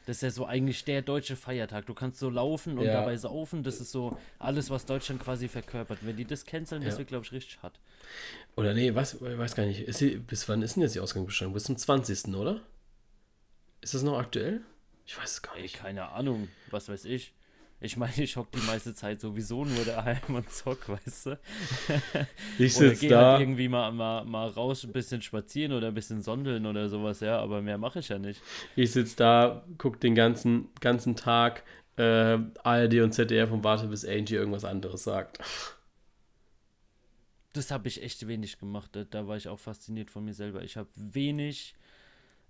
Das ist ja so eigentlich der deutsche Feiertag. Du kannst so laufen und
Ja.
dabei saufen. Das ist so alles, was Deutschland quasi verkörpert. Wenn die das canceln, das
Ja.
wird, glaube ich, richtig hart.
Oder nee, was, ich weiß gar nicht. Sie, bis wann ist denn jetzt die Ausgangsbeschränkung? Bis zum 20. oder? Ist das noch aktuell? Ich weiß es gar
Ey,
nicht.
keine Ahnung, was weiß ich. Ich meine, ich hock die meiste Zeit sowieso nur daheim und zock, weißt du?
Ich sitze da.
halt irgendwie mal, mal, mal raus, ein bisschen spazieren oder ein bisschen sondeln oder sowas, ja, aber mehr mache ich ja nicht.
Ich sitze da, guck den ganzen, ganzen Tag äh, ARD und ZDF und warte, bis Angie irgendwas anderes sagt.
Das habe ich echt wenig gemacht. Da, da war ich auch fasziniert von mir selber. Ich habe wenig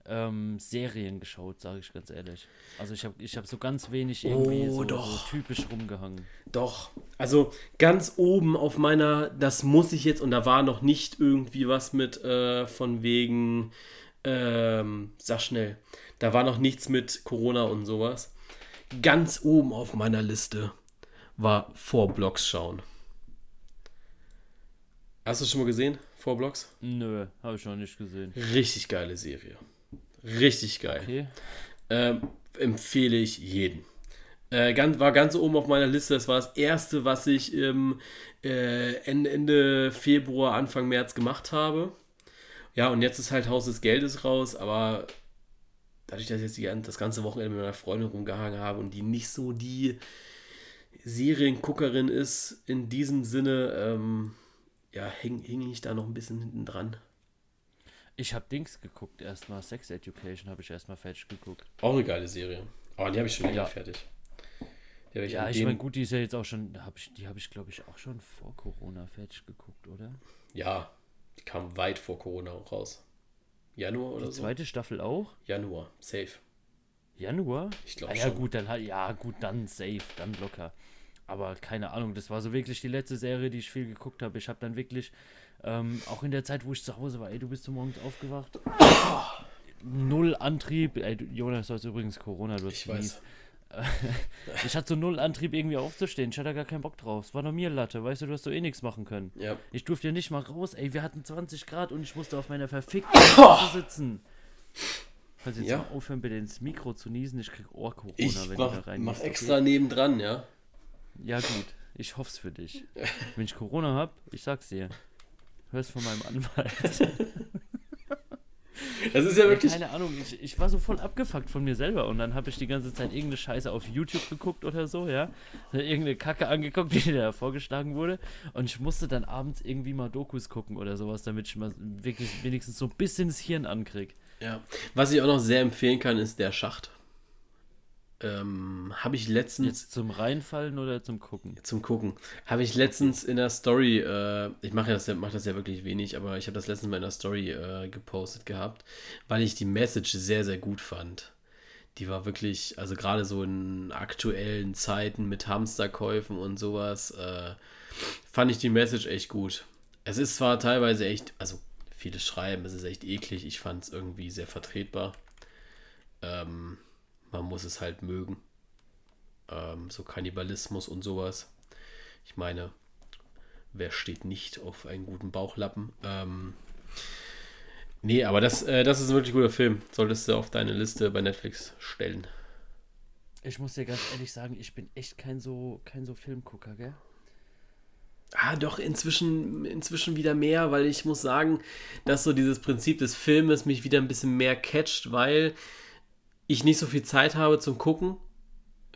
ähm, Serien geschaut, sage ich ganz ehrlich. Also ich habe ich hab so ganz wenig irgendwie
Oh,
so, so typisch rumgehangen.
Doch, also ganz oben auf meiner, das muss ich jetzt, und da war noch nicht irgendwie was mit äh, von wegen, ähm, sag schnell, da war noch nichts mit Corona und sowas. Ganz oben auf meiner Liste war Vorblocks schauen. Hast du es schon mal gesehen? Vorblocks?
Nö, habe ich noch nicht gesehen.
Richtig geile Serie. Richtig geil.
Okay.
Ähm, empfehle ich jeden. Äh, ganz, war ganz oben auf meiner Liste. Das war das erste, was ich im äh, Ende, Ende Februar, Anfang März gemacht habe. Ja, und jetzt ist halt Haus des Geldes raus, aber dadurch, dass ich jetzt das ganze Wochenende mit meiner Freundin rumgehangen habe und die nicht so die Serienguckerin ist, in diesem Sinne, ähm, ja, hing, hing ich da noch ein bisschen hinten dran.
Ich habe Dings geguckt, erstmal Sex Education habe ich erstmal fertig geguckt.
Auch eine geile Serie. Aber die habe ich schon länger
Ja.
fertig. Ich
Ja, ich meine, gut, die ist ja jetzt auch schon, hab ich, die habe ich glaube ich auch schon vor Corona fertig geguckt, oder?
Ja, die kam weit vor Corona auch raus. Januar oder
Die
so?
zweite Staffel auch?
Januar, safe.
Januar?
Ich glaub
ah, ja,
schon.
gut, dann halt, ja, gut, dann safe, dann locker. Aber keine Ahnung, das war so wirklich die letzte Serie, die ich viel geguckt habe. Ich habe dann wirklich, ähm, auch in der Zeit, wo ich zu Hause war, ey, du bist so morgens aufgewacht. null Antrieb. Ey, Jonas, du hast übrigens Corona, du hast
Ich weiß.
Ich hatte so null Antrieb, irgendwie aufzustehen. Ich hatte gar keinen Bock drauf. Es war nur mir Latte, weißt du, du hast so eh nichts machen können.
Ja.
Ich durfte ja nicht mal raus, ey, wir hatten 20 Grad und ich musste auf meiner verfickten Couch sitzen. Kannst jetzt
Ja.
mal aufhören, bitte ins Mikro zu niesen? Ich krieg Ohr-Corona, wenn
mach,
du da rein
mach extra nebendran, ja.
Ja, gut. Ich hoff's für dich. Wenn ich Corona hab, ich sag's dir. Hör's von meinem Anwalt.
Das ist ja
Ja,
wirklich.
keine Ahnung, ich, ich war so voll abgefuckt von mir selber und dann habe ich die ganze Zeit irgendeine Scheiße auf YouTube geguckt oder so, ja. Irgendeine Kacke angeguckt, die da vorgeschlagen wurde und ich musste dann abends irgendwie mal Dokus gucken oder sowas, damit ich mal wirklich wenigstens so ein bisschen das Hirn ankrieg.
Ja. Was ich auch noch sehr empfehlen kann, ist der Schacht. Ähm, habe ich letztens
Jetzt zum Reinfallen oder zum Gucken?
zum Gucken. Habe ich letztens in der Story, äh, ich mache das, ja- mach das ja wirklich wenig, aber ich habe das letztens mal in der Story äh, gepostet gehabt, weil ich die Message sehr, sehr gut fand. Die war wirklich, also gerade so in aktuellen Zeiten mit Hamsterkäufen und sowas, äh, fand ich die Message echt gut. Es ist zwar teilweise echt, also viele schreiben, es ist echt eklig, ich fand es irgendwie sehr vertretbar. Ähm, man muss es halt mögen ähm, so Kannibalismus und sowas. Ich meine, wer steht nicht auf einen guten Bauchlappen? Ähm, nee, aber das, äh, das ist ein wirklich guter Film. Solltest du auf deine Liste bei Netflix stellen.
Ich muss dir ganz ehrlich sagen, ich bin echt kein so, kein so Filmgucker, gell?
Ah, doch, inzwischen, inzwischen wieder mehr, weil ich muss sagen, dass so dieses Prinzip des Filmes mich wieder ein bisschen mehr catcht, weil ich nicht so viel Zeit habe zum Gucken.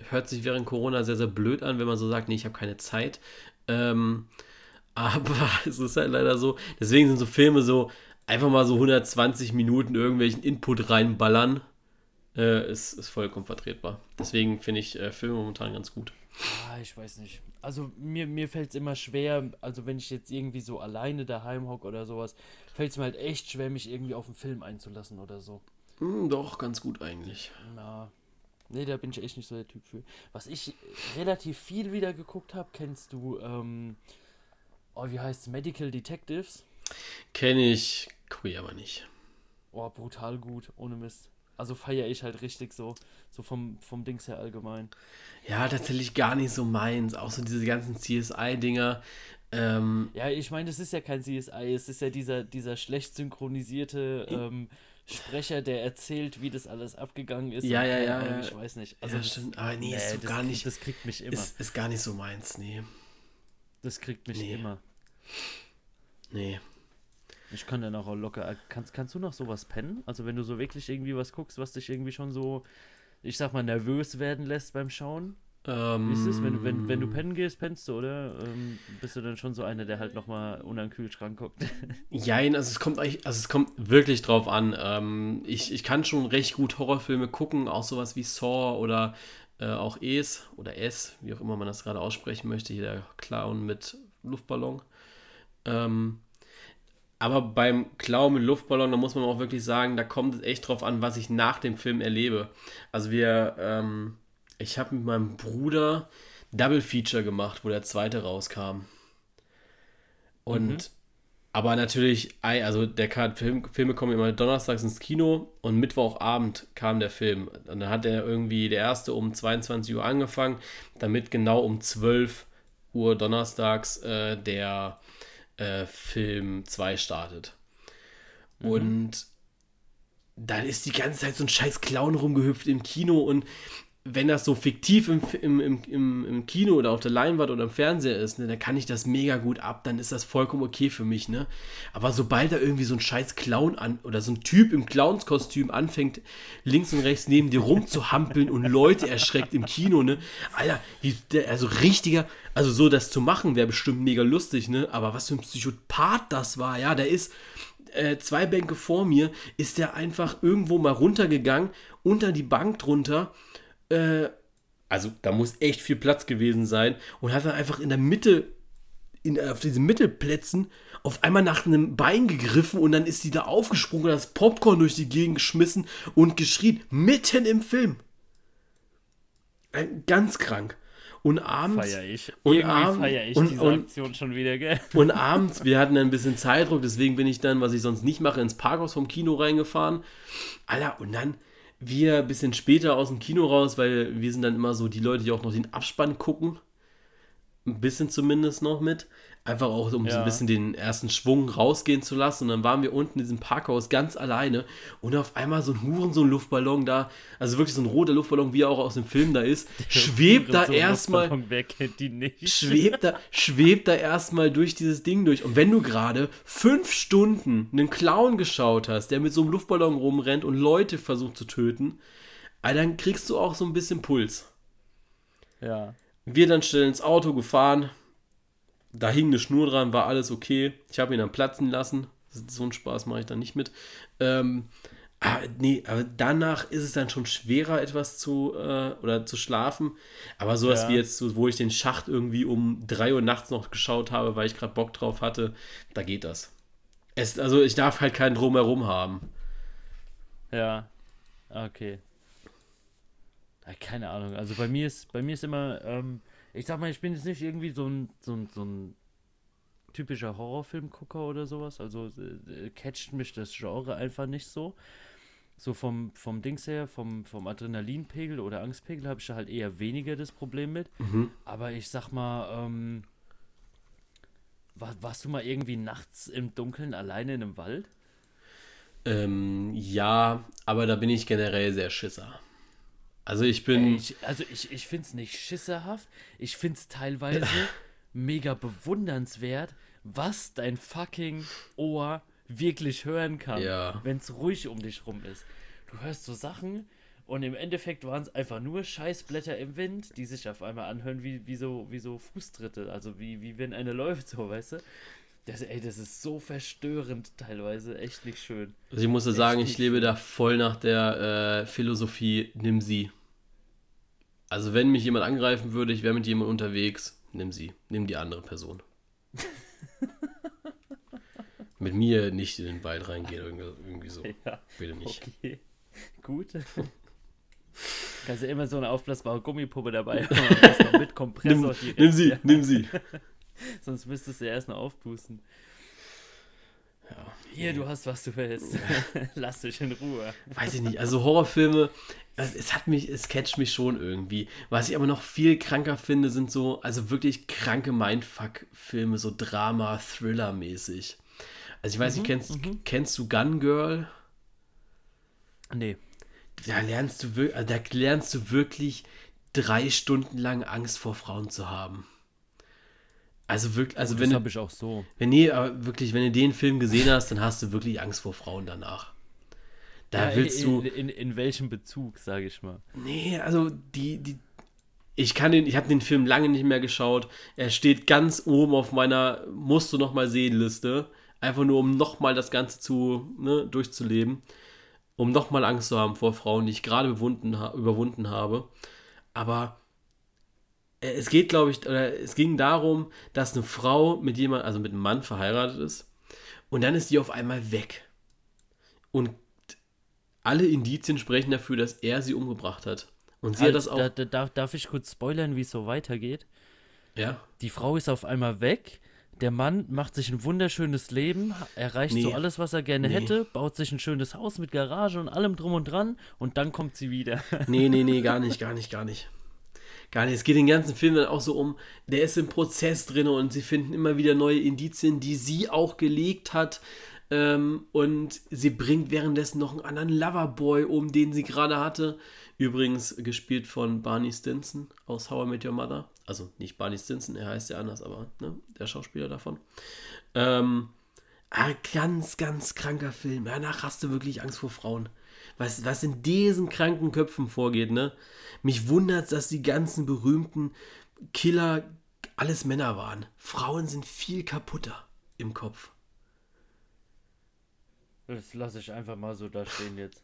Hört sich während Corona sehr, sehr blöd an, wenn man so sagt, nee, ich habe keine Zeit. Ähm, aber es ist halt leider so. Deswegen sind so Filme so einfach mal so 120 Minuten irgendwelchen Input reinballern. Äh, ist, ist vollkommen vertretbar. Deswegen finde ich äh, Filme momentan ganz gut.
Ah, ich weiß nicht. Also mir, mir fällt es immer schwer, also wenn ich jetzt irgendwie so alleine daheim hocke oder sowas, fällt es mir halt echt schwer, mich irgendwie auf einen Film einzulassen oder so.
Hm, doch, ganz gut eigentlich.
Na, nee, da bin ich echt nicht so der Typ für. Was ich relativ viel wieder geguckt habe, kennst du, ähm, oh, wie heißt Medical Detectives?
Kenne ich, gucke ich aber nicht.
Oh, brutal gut, ohne Mist. Also feiere ich halt richtig so, so vom, vom Dings her allgemein.
Ja, tatsächlich gar nicht so meins. Auch so diese ganzen CSI-Dinger. Ähm,
Ja, ich meine, es ist ja kein CSI, es ist ja dieser, dieser schlecht synchronisierte ähm, Sprecher, der erzählt, wie das alles abgegangen ist.
Ja, ja, ja, ja.
Ich weiß nicht. Also
ja,
das-
stimmt. Aber nee, ist so
das,
gar
kriegt-
nicht.
Das kriegt mich immer.
Ist, ist gar nicht so meins, nee.
das kriegt mich
Nee.
immer.
Nee.
Ich kann dann auch locker. Kannst, kannst du noch sowas pennen? Also wenn du so wirklich irgendwie was guckst, was dich irgendwie schon so, ich sag mal, nervös werden lässt beim Schauen?
Ähm,
Wie ist es, wenn, du- wenn, wenn du pennen gehst, pennst du, oder? Ähm, bist du dann schon so einer, der halt nochmal unter den Kühlschrank guckt?
Jein, also es kommt eigentlich, also es kommt wirklich drauf an. Ähm, ich, ich kann schon recht gut Horrorfilme gucken, auch sowas wie Saw oder äh, auch Es oder S, wie auch immer man das gerade aussprechen möchte, hier der Clown mit Luftballon. Ähm, aber beim Clown mit Luftballon, da muss man auch wirklich sagen, da kommt es echt drauf an, was ich nach dem Film erlebe. Also wir, ähm, ich habe mit meinem Bruder Double Feature gemacht, wo der zweite rauskam. Und
Mhm.
aber natürlich, also der kann, Film, Filme kommen immer donnerstags ins Kino und Mittwochabend kam der Film. Und dann hat er irgendwie der erste um 22 Uhr angefangen, damit genau um 12 Uhr donnerstags äh, der äh, Film 2 startet. Und dann ist die ganze Zeit so ein scheiß Clown rumgehüpft im Kino und wenn das so fiktiv im, im, im, im, Kino oder auf der Leinwand oder im Fernseher ist, ne, dann kann ich das mega gut ab, dann ist das vollkommen okay für mich, ne? Aber sobald da irgendwie so ein scheiß Clown an oder so ein Typ im Clownskostüm anfängt, links und rechts neben dir rumzuhampeln und Leute erschreckt im Kino, ne? Alter, wie, der, also richtiger, also so das zu machen wäre bestimmt mega lustig, ne? Aber was für ein Psychopath das war, ja, der ist äh, zwei Bänke vor mir, ist der einfach irgendwo mal runtergegangen, unter die Bank drunter. Äh, also da muss echt viel Platz gewesen sein und hat dann einfach in der Mitte, in, auf diesen Mittelplätzen, auf einmal nach einem Bein gegriffen und dann ist die da aufgesprungen und hat das Popcorn durch die Gegend geschmissen und geschrien, mitten im Film. Ganz krank. Und abends.
Feier ich.
Und
Irgendwie
abend-
feier ich
und-
diese
und-
Aktion schon wieder, gell?
Und abends, wir hatten ein bisschen Zeitdruck, deswegen bin ich dann, was ich sonst nicht mache, ins Parkhaus vom Kino reingefahren. Alter, und dann wir ein bisschen später aus dem Kino raus, weil wir sind dann immer so die Leute, die auch noch den Abspann gucken. Ein bisschen zumindest noch mit. Einfach auch, um so
Ja.
ein bisschen den ersten Schwung rausgehen zu lassen. Und dann waren wir unten in diesem Parkhaus ganz alleine. Und auf einmal so ein Hurensohn-Luftballon da, also wirklich so ein roter Luftballon, wie er auch aus dem Film da ist, schwebt da
So ein
erstmal
Luftballon,
schwebt da, schwebt da erstmal durch dieses Ding durch. Und wenn du gerade fünf Stunden einen Clown geschaut hast, der mit so einem Luftballon rumrennt und Leute versucht zu töten, ah, dann kriegst du auch so ein bisschen Puls.
Ja.
Wir dann schnell ins Auto gefahren. Da hing eine Schnur dran, war alles okay. Ich habe ihn dann platzen lassen. So einen Spaß mache ich dann nicht mit. Ähm, ah, nee, aber danach ist es dann schon schwerer, etwas zu äh, oder zu schlafen. Aber sowas
Ja.
wie jetzt, wo ich den Schacht irgendwie um 3 Uhr nachts noch geschaut habe, weil ich gerade Bock drauf hatte, da geht das. Es, also ich darf halt keinen drumherum haben.
Ja. Okay. Ja, keine Ahnung. Also bei mir ist, bei mir ist immer, ähm, ich sag mal, ich bin jetzt nicht irgendwie so ein, so ein, so ein typischer Horrorfilmgucker oder sowas. Also äh, catcht mich das Genre einfach nicht so. So vom, vom Dings her, vom, vom Adrenalinpegel oder Angstpegel habe ich da halt eher weniger das Problem mit. Aber ich sag mal, ähm, war, warst du mal irgendwie nachts im Dunkeln alleine in einem Wald?
Ähm, ja, aber da bin ich generell sehr Schisser. Also ich bin.
Ey, ich, also ich, ich finde es nicht schisserhaft. Ich finde es teilweise mega bewundernswert, was dein fucking Ohr wirklich hören kann,
Ja.
wenn es ruhig um dich rum ist. Du hörst so Sachen und im Endeffekt waren es einfach nur Scheißblätter im Wind, die sich auf einmal anhören wie, wie, so, wie so Fußtritte. Also wie, wie wenn eine läuft, so, weißt du? Das, ey, das ist so verstörend teilweise. Echt nicht schön.
Also ich muss sagen, ich lebe da voll nach der äh, Philosophie, nimm sie. Also wenn mich jemand angreifen würde, ich wäre mit jemandem unterwegs, nimm sie, nimm die andere Person. mit mir nicht in den Wald reingehen, irgendwie, so.
Ja,
Bitte nicht.
okay. Gut. Kannst du immer so eine aufblasbare Gummipuppe dabei haben, mit Kompressor
Nimm, nimm sie,
ja.
nimm sie.
Sonst müsstest du erst noch aufpusten.
Ja.
Hier, du hast, was du willst. Lass dich in Ruhe.
Weiß ich nicht, also Horrorfilme, es, es hat mich, es catcht mich schon irgendwie. Was ich aber noch viel kranker finde, sind so, also wirklich kranke Mindfuck-Filme, so Drama, Thriller-mäßig. Also ich weiß nicht, kennst, kennst du Gun Girl?
Nee.
Da lernst du wirklich, also da lernst du wirklich drei Stunden lang Angst vor Frauen zu haben. Also wirklich, also wenn
das
du,
habe ich auch so.
wenn nee, aber wirklich, wenn du den Film gesehen hast, dann hast du wirklich Angst vor Frauen danach. Da
Ja,
willst
in,
du,
In, in, in welchem Bezug, sage ich mal?
Nee, also die, die. Ich kann den, ich habe den Film lange nicht mehr geschaut. Er steht ganz oben auf meiner musst du noch mal sehen Liste. Einfach nur, um noch mal das Ganze zu ne, durchzuleben, um noch mal Angst zu haben vor Frauen, die ich gerade überwunden, überwunden habe. Aber es geht, glaube ich, oder es ging darum, dass eine Frau mit jemand, also mit einem Mann verheiratet ist und dann ist die auf einmal weg. Und alle Indizien sprechen dafür, dass er sie umgebracht hat. Und sie hat das auch.
Da, da, darf, darf ich kurz spoilern, wie es so weitergeht?
ja.
Die Frau ist auf einmal weg. Der Mann macht sich ein wunderschönes Leben, erreicht so
Nee.
alles, was er gerne
Nee.
hätte, baut sich ein schönes Haus mit Garage und allem drum und dran und dann kommt sie wieder.
Nee, nee, nee, gar nicht, gar nicht, gar nicht. Gar nicht. Es geht den ganzen Film dann auch so um, der ist im Prozess drin und sie finden immer wieder neue Indizien, die sie auch gelegt hat. Ähm, und sie bringt währenddessen noch einen anderen Loverboy um, den sie gerade hatte. Übrigens gespielt von Barney Stinson aus How I Met Your Mother. Also nicht Barney Stinson, er heißt ja anders, aber ne, der Schauspieler davon. Ähm, ah, ganz, ganz kranker Film. Danach hast du wirklich Angst vor Frauen. Was, was in diesen kranken Köpfen vorgeht, ne? Mich wundert dass die ganzen berühmten Killer alles Männer waren. Frauen sind viel kaputter im Kopf.
Das lasse ich einfach mal so da stehen jetzt.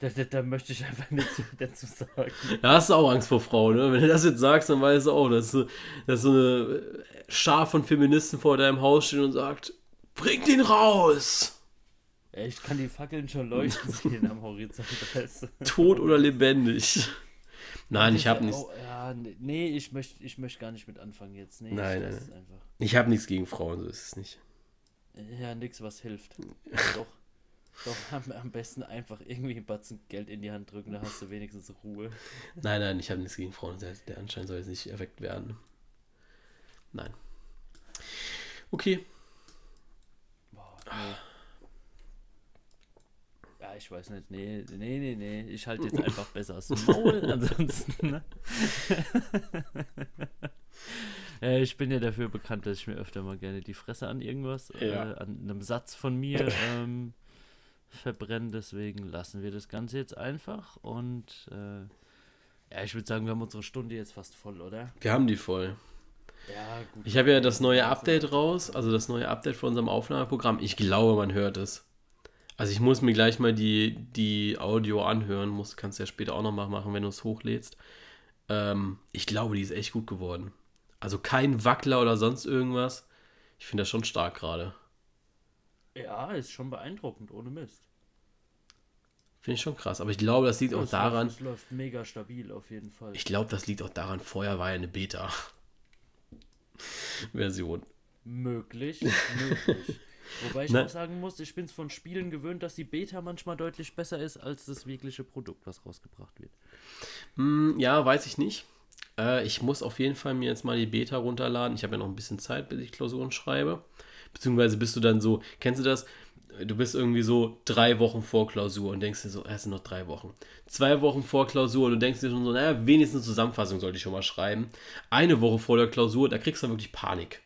Da, da, da möchte ich einfach nichts mehr dazu sagen.
Da hast du auch Angst vor Frauen, ne? Wenn du das jetzt sagst, dann weißt du auch, dass, so- dass so eine Schar von Feministen vor deinem Haus steht und sagt, bring den raus!
Ich kann die Fackeln schon leuchten sehen am Horizont.
Tot oder lebendig. Nein, ich habe nichts.
auch- Ja, nee, ich möchte ich möcht gar nicht mit anfangen jetzt. Nee,
Nein,
ich
nein. Ich habe nichts gegen Frauen, so ist es nicht.
Ja, nix, was hilft. Doch. Doch, am, besten einfach irgendwie ein Batzen Geld in die Hand drücken, da hast du wenigstens Ruhe.
Nein, nein, ich habe nichts gegen Frauen. Der, der Anschein soll jetzt nicht erweckt werden. Nein. Okay.
Boah, nee. Ja, ich weiß nicht. Nee, nee, nee, nee. Ich halte jetzt einfach besser das Maul. Ansonsten, ne? ja, ich bin ja dafür bekannt, dass ich mir öfter mal gerne die Fresse an irgendwas,
Ja.
äh, an einem Satz von mir ähm, verbrenne. Deswegen lassen wir das Ganze jetzt einfach. Und äh, ja, ich würde sagen, wir haben unsere Stunde jetzt fast voll, oder?
Wir haben die voll.
Ja, gut.
Ich habe ja das neue Update raus, also das neue Update von unserem Aufnahmeprogramm. Ich glaube, man hört es. Also ich muss mir gleich mal die, die Audio anhören, muss, kannst du ja später auch noch mal machen, wenn du es hochlädst. Ähm, ich glaube, die ist echt gut geworden. Also kein Wackler oder sonst irgendwas. Ich finde das schon stark gerade.
Ja, ist schon beeindruckend, ohne Mist.
Finde ich schon krass. Aber ich glaube, das liegt auch
Es
daran,
Läuft, es läuft mega stabil auf jeden Fall.
ich glaube, das liegt auch daran, vorher war ja eine Beta. Version.
Möglich, möglich. Wobei ich
Ne?
auch sagen muss, ich bin es von Spielen gewöhnt, dass die Beta manchmal deutlich besser ist als das wirkliche Produkt, was rausgebracht wird.
Hm, ja, weiß ich nicht. Äh, ich muss auf jeden Fall mir jetzt mal die Beta runterladen. Ich habe ja noch ein bisschen Zeit, bis ich Klausuren schreibe. Beziehungsweise bist du dann so, kennst du das? Du bist irgendwie so drei Wochen vor Klausur und denkst dir so, es sind noch drei Wochen. Zwei Wochen vor Klausur und du denkst dir schon so, naja, wenigstens eine Zusammenfassung sollte ich schon mal schreiben. Eine Woche vor der Klausur, da kriegst du dann wirklich Panik.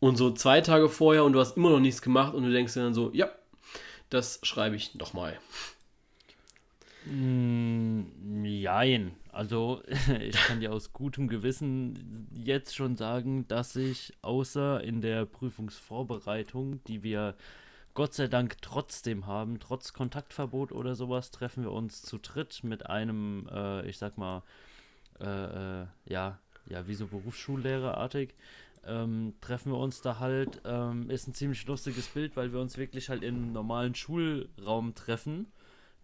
Und so zwei Tage vorher und du hast immer noch nichts gemacht und du denkst dir dann so, ja, das schreibe ich nochmal.
Mm, jein. Also, ich kann dir aus gutem Gewissen jetzt schon sagen, dass ich außer in der Prüfungsvorbereitung, die wir Gott sei Dank trotzdem haben, trotz Kontaktverbot oder sowas, treffen wir uns zu dritt mit einem, äh, ich sag mal, äh, äh, ja, ja, wie so Berufsschullehrerartig, ähm, treffen wir uns da halt. Ähm, ist ein ziemlich lustiges Bild, weil wir uns wirklich halt im normalen Schulraum treffen,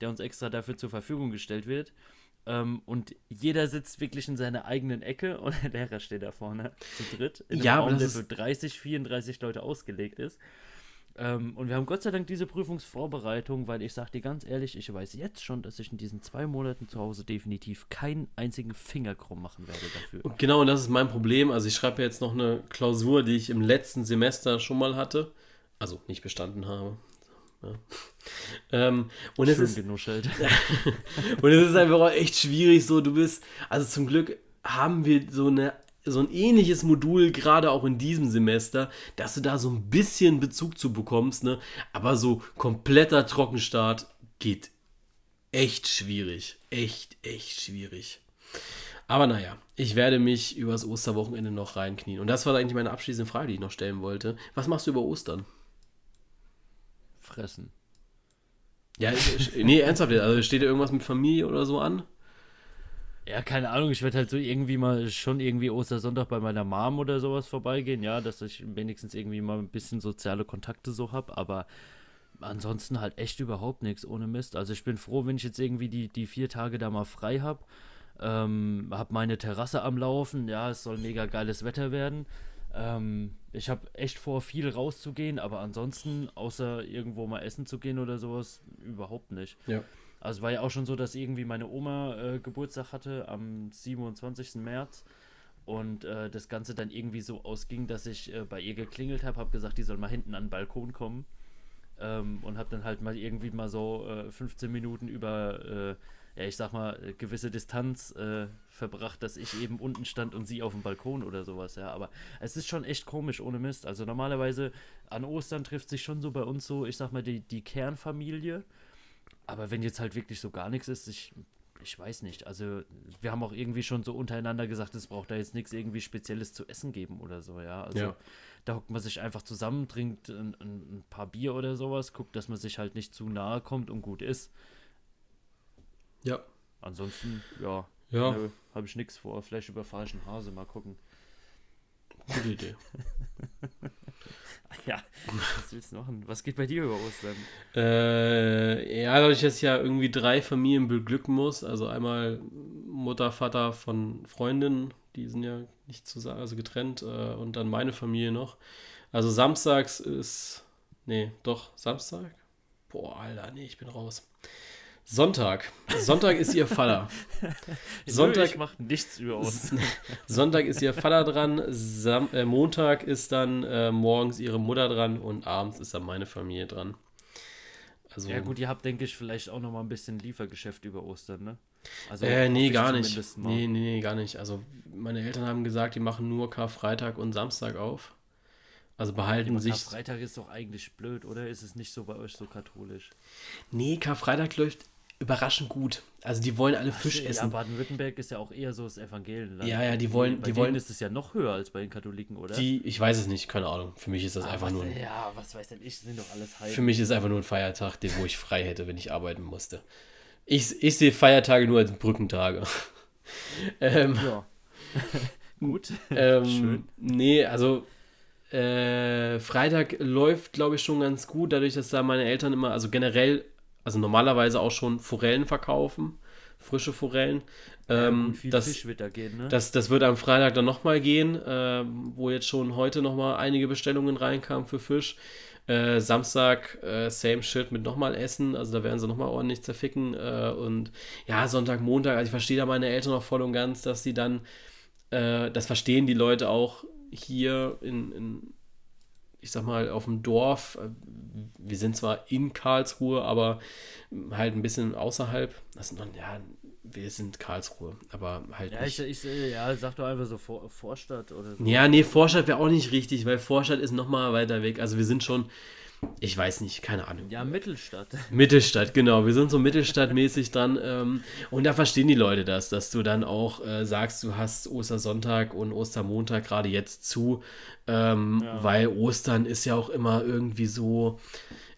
der uns extra dafür zur Verfügung gestellt wird. Ähm, und jeder sitzt wirklich in seiner eigenen Ecke und der Lehrer steht da vorne zu dritt. In einem
Ja,
Raum, der für 30, 34 Leute ausgelegt ist. Ähm, und wir haben Gott sei Dank diese Prüfungsvorbereitung, weil ich sage dir ganz ehrlich, ich weiß jetzt schon, dass ich in diesen zwei Monaten zu Hause definitiv keinen einzigen Finger krumm machen werde dafür.
Und genau, und das ist mein Problem. Also ich schreibe jetzt noch eine Klausur, die ich im letzten Semester schon mal hatte. Also nicht bestanden habe. Ja. Ähm, und es
Schön
ist
genuschelt.
Und es ist einfach auch echt schwierig, so du bist, also zum Glück haben wir so eine so ein ähnliches Modul gerade auch in diesem Semester, dass du da so ein bisschen Bezug zu bekommst, ne? Aber so kompletter Trockenstart geht echt schwierig, echt echt schwierig. Aber naja, ich werde mich übers Osterwochenende noch reinknien. Und das war eigentlich meine abschließende Frage, die ich noch stellen wollte. Was machst du über Ostern?
Fressen.
Ja, nee, ernsthaft, also steht da irgendwas mit Familie oder so an?
Ja, keine Ahnung, ich werde halt so irgendwie mal schon irgendwie Ostersonntag bei meiner Mom oder sowas vorbeigehen, ja, dass ich wenigstens irgendwie mal ein bisschen soziale Kontakte so habe, aber ansonsten halt echt überhaupt nichts ohne Mist. Also ich bin froh, wenn ich jetzt irgendwie die, die vier Tage da mal frei habe. Ähm, hab meine Terrasse am Laufen, ja, es soll mega geiles Wetter werden. Ähm, ich habe echt vor, viel rauszugehen, aber ansonsten, außer irgendwo mal essen zu gehen oder sowas, überhaupt nicht.
Ja.
Also war ja auch schon so, dass irgendwie meine Oma äh, Geburtstag hatte am 27. März und äh, das Ganze dann irgendwie so ausging, dass ich äh, bei ihr geklingelt habe, habe gesagt, die soll mal hinten an den Balkon kommen ähm, und habe dann halt mal irgendwie mal so äh, 15 Minuten über, äh, ja ich sag mal, äh, gewisse Distanz äh, verbracht, dass ich eben unten stand und sie auf dem Balkon oder sowas, ja. Aber es ist schon echt komisch, ohne Mist. Also normalerweise an Ostern trifft sich schon so bei uns so, ich sag mal, die, die Kernfamilie. Aber wenn jetzt halt wirklich so gar nichts ist, ich, ich weiß nicht. Also, wir haben auch irgendwie schon so untereinander gesagt, es braucht da jetzt nichts irgendwie Spezielles zu essen geben oder so, ja. Also,
Ja.
da hockt man sich einfach zusammen, trinkt ein, ein, paar Bier oder sowas, guckt, dass man sich halt nicht zu nahe kommt und gut ist.
Ja.
Ansonsten, ja,
Ja,
habe ich nichts vor. Vielleicht überfahre ich einen Hase, mal gucken.
gute Idee.
Ja, was willst du machen? Was geht bei dir über Ostern?
Äh, ja, dadurch, dass ich ja irgendwie drei Familien beglücken muss, also einmal Mutter, Vater von Freundinnen, die sind ja nicht zusammen, also getrennt, äh, und dann meine Familie noch. Also samstags ist, nee, doch, Samstag? Boah, Alter, nee, ich bin raus. Sonntag. Sonntag ist ihr Vater. Sonntag-
ich mache nichts über uns.
Sonntag ist ihr Vater dran, Sam äh, Montag ist dann äh, morgens ihre Mutter dran und abends ist dann meine Familie dran. Also,
Ja gut, ihr habt, denke ich, vielleicht auch noch mal ein bisschen Liefergeschäft über Ostern, ne? Also
äh, nee, gar nicht. Nee, nee, nee, gar nicht. Also meine Eltern haben gesagt, die machen nur Karfreitag und Samstag auf. Also behalten sich.
Freitag ist doch eigentlich blöd, oder? Ist es nicht so bei euch so katholisch?
Nee, Karfreitag läuft überraschend gut. Also die wollen alle Fisch
Ja,
essen.
Baden-Württemberg ist ja auch eher so das Evangelienland.
Ja, ja, die wollen-
Bei
die
denen
wollen-
ist es ja noch höher als bei den Katholiken, oder?
Die, ich weiß es nicht, keine Ahnung. Für mich ist das
Ah,
einfach
was,
nur ein,
Ja, was weiß denn ich, sind doch alles
für
Heiden.
mich ist einfach nur ein Feiertag, den wo ich frei hätte, wenn ich arbeiten musste. Ich, ich sehe Feiertage nur als Brückentage. ähm,
Ja. Gut.
Ähm,
Schön.
Nee, also äh, Freitag läuft, glaube ich, schon ganz gut, dadurch, dass da meine Eltern immer, also generell, also normalerweise auch schon Forellen verkaufen, frische Forellen. Ähm,
Und viel
das,
Fisch wird da gehen, ne?
das, das wird am Freitag dann nochmal gehen, ähm, wo jetzt schon heute nochmal einige Bestellungen reinkamen für Fisch. Äh, Samstag äh, same shit mit nochmal Essen, also da werden sie nochmal ordentlich zerficken. Äh, und ja, Sonntag, Montag, also ich verstehe da meine Eltern auch voll und ganz, dass sie dann, äh, das verstehen die Leute auch hier in, in ich sag mal, auf dem Dorf. Äh, Wir sind zwar in Karlsruhe, aber halt ein bisschen außerhalb. Also, ja, wir sind Karlsruhe, aber halt
ja,
nicht.
ich, ich, ja, sag doch einfach so Vor Vorstadt oder so.
Ja, nee, Vorstadt wäre auch nicht richtig, weil Vorstadt ist nochmal weiter weg. Also wir sind schon, ich weiß nicht, keine Ahnung.
Ja, Mittelstadt.
Mittelstadt, genau. Wir sind so Mittelstadtmäßig dran. Ähm, und da verstehen die Leute das, dass du dann auch äh, sagst, du hast Ostersonntag und Ostermontag gerade jetzt zu, ähm,
Ja.
weil Ostern ist ja auch immer irgendwie so.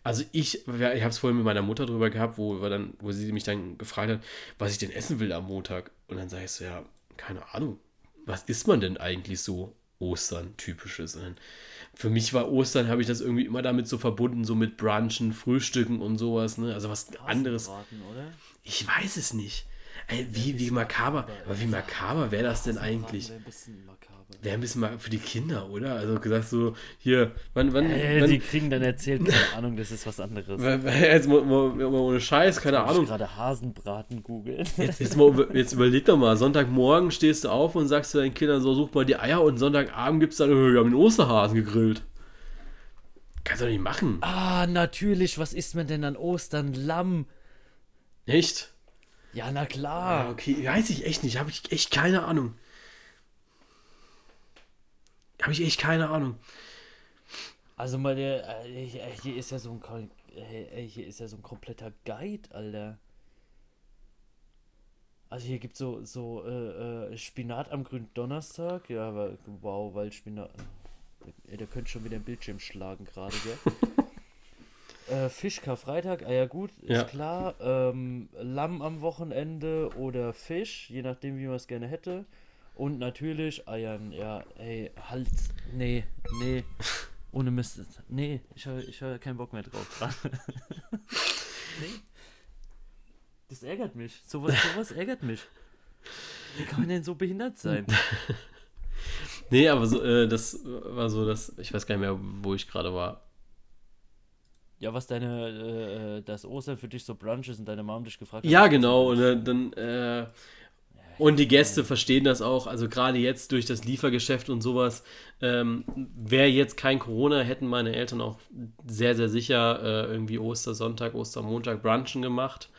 Also ich, ich habe es vorhin mit meiner Mutter drüber gehabt, wo wir dann, wo sie mich dann gefragt hat, was ich denn essen will am Montag. Und dann sage ich so, ja, keine Ahnung, was isst man denn eigentlich so Ostern typisches? Und für mich war Ostern, habe ich das irgendwie immer damit so verbunden, so mit Brunchen, Frühstücken und sowas, ne? Also was anderes. Ich weiß es nicht. Ey, wie, wie makaber, aber wie makaber wäre das denn eigentlich?
Wäre ein bisschen
mal für die Kinder, oder? Also gesagt so, hier, wann, wann,
Äh,
wann
die kriegen dann erzählt, keine Ahnung, das ist was anderes.
jetzt mal, mal, mal ohne Scheiß, keine
Ich
Ahnung.
gerade Hasenbraten googeln.
Jetzt, jetzt, mal, jetzt überleg doch mal, Sonntagmorgen stehst du auf und sagst zu deinen Kindern so, such mal die Eier und Sonntagabend gibt's dann, "Äh, wir haben den Osterhasen gegrillt. Kannst du doch nicht machen.
Ah, natürlich, was isst man denn an Ostern? Lamm.
Echt?
Ja, na klar.
okay, weiß ich echt nicht, habe ich echt keine Ahnung. Habe ich echt keine Ahnung.
Also mal der, äh, hier- hier ist ja so ein, äh, hier ist ja so ein kompletter Guide, Alter. Also hier gibt so so äh, äh, Spinat am grünen Donnerstag, ja, aber wow, weil Spinat, ey, der könnte schon wieder den Bildschirm schlagen gerade, gell? äh, Fisch Karfreitag, ah ja gut, ist
Ja.
klar. Ähm, Lamm am Wochenende oder Fisch, je nachdem wie man es gerne hätte. Und natürlich Eiern, ja, ey, halt, nee, nee. Ohne Mist. Nee, ich habe ich hab keinen Bock mehr drauf. nee. Das ärgert mich. Sowas, sowas ärgert mich. Wie kann man denn so behindert sein?
Nee, aber so, äh, das war so, das, ich weiß gar nicht mehr, wo ich gerade war.
Ja, was deine, äh, äh, das Ostern für dich so Brunch ist und deine Mom dich gefragt hat.
Ja, genau. Und äh, dann, äh, und die Gäste verstehen das auch. Also gerade jetzt durch das Liefergeschäft und sowas. Ähm, Wäre jetzt kein Corona, hätten meine Eltern auch sehr, sehr sicher äh, irgendwie Ostersonntag, Ostermontag Brunchen gemacht.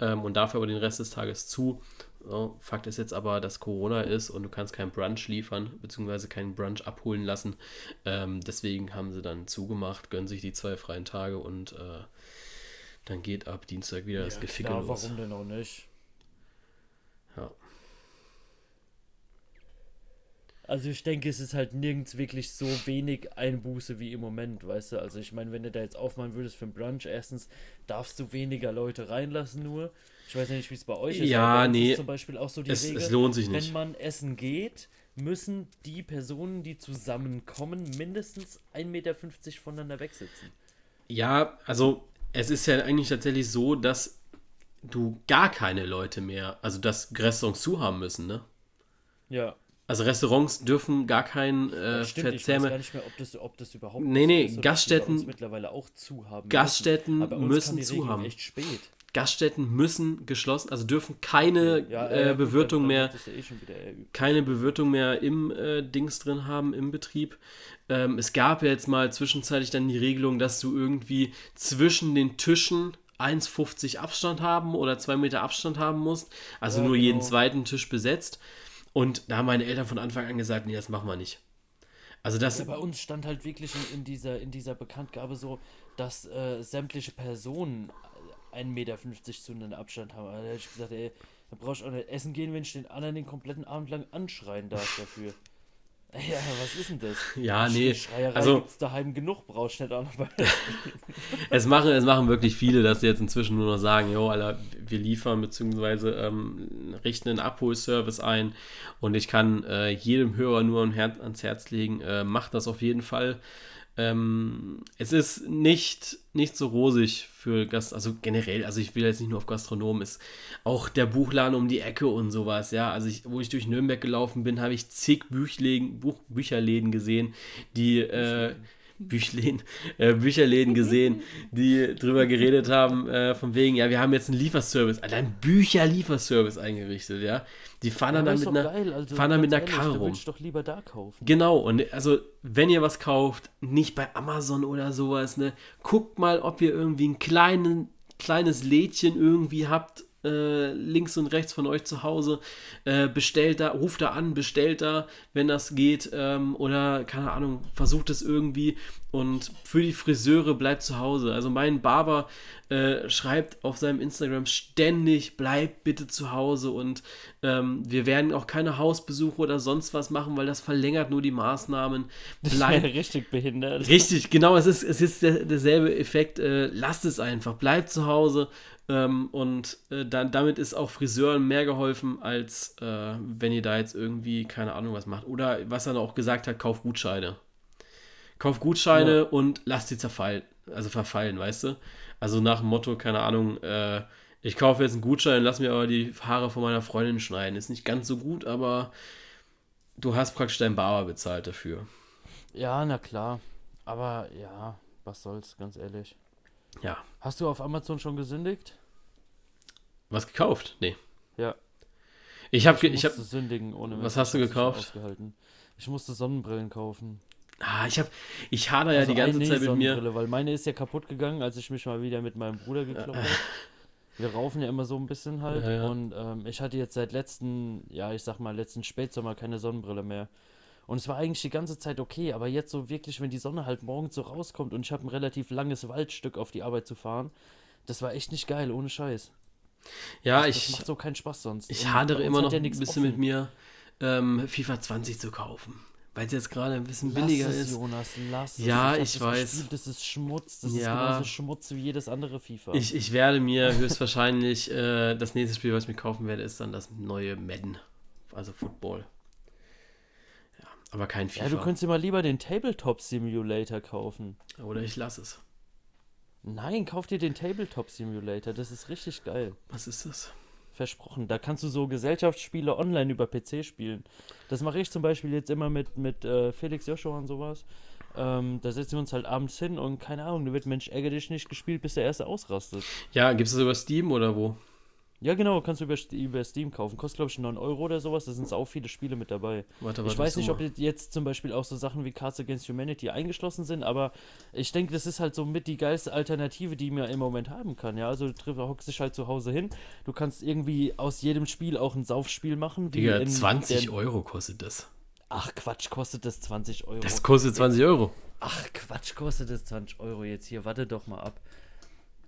Ähm, und dafür aber den Rest des Tages zu. So, Fakt ist jetzt aber, dass Corona ist und du kannst keinen Brunch liefern, beziehungsweise keinen Brunch abholen lassen. Ähm, deswegen haben sie dann zugemacht, gönnen sich die zwei freien Tage und äh, dann geht ab Dienstag wieder das
Ja,
Geficke
klar,
los.
warum denn auch nicht?
Ja.
Also ich denke, es ist halt nirgends wirklich so wenig Einbuße wie im Moment, weißt du? Also ich meine, wenn du da jetzt aufmachen würdest für einen Brunch, erstens darfst du weniger Leute reinlassen nur. Ich weiß ja nicht, wie es bei euch ist.
Ja, nee.
Ist zum Beispiel auch so die
Es,
Regel,
es lohnt sich nicht.
wenn man essen geht, müssen die Personen, die zusammenkommen, mindestens 1,50 Meter voneinander wegsitzen.
Ja, also es ist ja eigentlich tatsächlich so, dass du gar keine Leute mehr, also dass Restaurants zu haben müssen, ne?
Ja,
Also Restaurants dürfen gar keinen äh,
stimmt. Ich weiß gar nicht mehr, ob das, ob das überhaupt
Nee,
so
nee,
die
Gaststätten-
mittlerweile auch zu haben.
Gaststätten
müssen.
Müssen zu haben.
echt spät.
Gaststätten müssen geschlossen, also dürfen keine äh,
gut,
Bewirtung
dann- dann
mehr,
ja eh
keine Bewirtung mehr im äh, Dings drin haben, im Betrieb. Ähm, es gab ja jetzt mal zwischenzeitlich dann die Regelung, dass du irgendwie zwischen den Tischen 1,50 Abstand haben oder 2 Meter Abstand haben musst. Also
Ja,
nur jeden
genau.
zweiten Tisch besetzt. Und da haben meine Eltern von Anfang an gesagt, nee, das machen wir nicht. Also das,
Ja, bei uns stand halt wirklich in, in, dieser, in dieser Bekanntgabe so, dass äh, sämtliche Personen 1,50 Meter zueinander Abstand haben. Also, da hätte ich gesagt, ey, da brauchst du auch nicht essen gehen, wenn ich den anderen den kompletten Abend lang anschreien darf dafür. Ja, was ist denn das?
Ja, nee,
Schreierei
also-
gibt's daheim genug, brauchst nicht auch noch bei.
es, machen, es machen wirklich viele, dass sie jetzt inzwischen nur noch sagen, jo, Alter, wir liefern bzw. Ähm, richten einen Abholservice ein und ich kann äh, jedem Hörer nur ans Herz legen, äh, macht das auf jeden Fall. Ähm, es ist nicht, nicht so rosig für Gast, also generell, also ich will jetzt nicht nur auf Gastronomen, ist auch der Buchladen um die Ecke und sowas, ja. Also ich, wo ich durch Nürnberg gelaufen bin, habe ich zig Buch, Bücherläden gesehen, die äh, Büchläden, äh, Bücherläden gesehen, die drüber geredet haben, äh, von wegen, ja, wir haben jetzt einen Lieferservice, Alter, einen Bücherlieferservice eingerichtet, ja. Die fahren dann,
Aber
dann mit einer,
geil, also
fahren dann mit einer Karre rum.
ich doch lieber da kaufen.
Genau, und also, wenn ihr was kauft, nicht bei Amazon oder sowas, ne, guckt mal, ob ihr irgendwie ein kleinen, kleines Lädchen irgendwie habt, äh, links und rechts von euch zu Hause, äh, bestellt da, ruft da an, bestellt da, wenn das geht, ähm, oder, keine Ahnung, versucht es irgendwie und für die Friseure bleibt zu Hause. Also mein Barber, äh, schreibt auf seinem Instagram ständig, bleibt bitte zu Hause und ähm, wir werden auch keine Hausbesuche oder sonst was machen, weil das verlängert nur die Maßnahmen.
Bleibt richtig behindert.
Richtig, genau, es ist, es ist der, derselbe Effekt. Äh, lasst es einfach, bleibt zu Hause. Ähm, und äh, dann, damit ist auch Friseuren mehr geholfen, als äh, wenn ihr da jetzt irgendwie, keine Ahnung, was macht. Oder was er auch gesagt hat, kauft Gutscheine. Kauf Gutscheine ja. und lass die zerfallen, also verfallen, weißt du? Also nach dem Motto, keine Ahnung, äh, ich kaufe jetzt einen Gutschein, lass mir aber die Haare von meiner Freundin schneiden. Ist nicht ganz so gut, aber du hast praktisch deinen Barber bezahlt dafür.
Ja, na klar. Aber ja, was soll's, ganz ehrlich.
Ja.
Hast du auf Amazon schon gesündigt?
Was gekauft? Nee.
Ja.
Ich habe ich, ich hab,
sündigen ohne
Was hast du gekauft?
Ich musste Sonnenbrillen kaufen.
Ah, ich habe ich hader ja also die ganze Zeit mit mir.
Weil meine ist ja kaputt gegangen, als ich mich mal wieder mit meinem Bruder gekloppt habe. Wir raufen ja immer so ein bisschen halt.
Ja, ja.
Und ähm, ich hatte jetzt seit letzten, ja, ich sag mal, letzten Spätsommer keine Sonnenbrille mehr. Und es war eigentlich die ganze Zeit okay, aber jetzt so wirklich, wenn die Sonne halt morgens so rauskommt und ich habe ein relativ langes Waldstück auf die Arbeit zu fahren, das war echt nicht geil, ohne Scheiß.
Ja,
das,
ich.
Das macht so keinen Spaß sonst.
Ich hadere immer noch ja ein bisschen offen. mit mir, ähm, FIFA 20 zu kaufen weil es jetzt gerade ein bisschen lass billiger
es,
ist.
Jonas, lass
ja, es. ich, weiß.
Gespielt. Das ist Schmutz. Das
ja.
ist genauso Schmutz wie jedes andere FIFA.
Ich, ich werde mir höchstwahrscheinlich äh, das nächste Spiel, was ich mir kaufen werde, ist dann das neue Madden. Also Football. Aber kein FIFA.
Ja, du könntest dir mal lieber den Tabletop Simulator kaufen.
Oder ich lasse es.
Nein, kauf dir den Tabletop Simulator. Das ist richtig geil.
Was ist das?
versprochen. Da kannst du so Gesellschaftsspiele online über PC spielen. Das mache ich zum Beispiel jetzt immer mit, mit äh, Felix Joshua und sowas. Ähm, da setzen wir uns halt abends hin und keine Ahnung, da wird Mensch ärger dich nicht gespielt, bis der erste ausrastet.
Ja, gibt es das über Steam oder wo?
Ja, genau, kannst du über, über Steam kaufen. Kostet, glaube ich, 9 Euro oder sowas. Da sind auch viele Spiele mit dabei. Warte, warte, ich weiß nicht, ob jetzt zum Beispiel auch so Sachen wie Cards Against Humanity eingeschlossen sind, aber ich denke, das ist halt so mit die geilste Alternative, die man im Moment haben kann. Ja, also du hockst dich halt zu Hause hin. Du kannst irgendwie aus jedem Spiel auch ein Saufspiel machen.
Digga, 20 Euro kostet das.
Ach Quatsch, kostet das 20 Euro.
Das kostet 20 Euro.
Ach Quatsch, kostet das 20 Euro jetzt hier. Warte doch mal ab.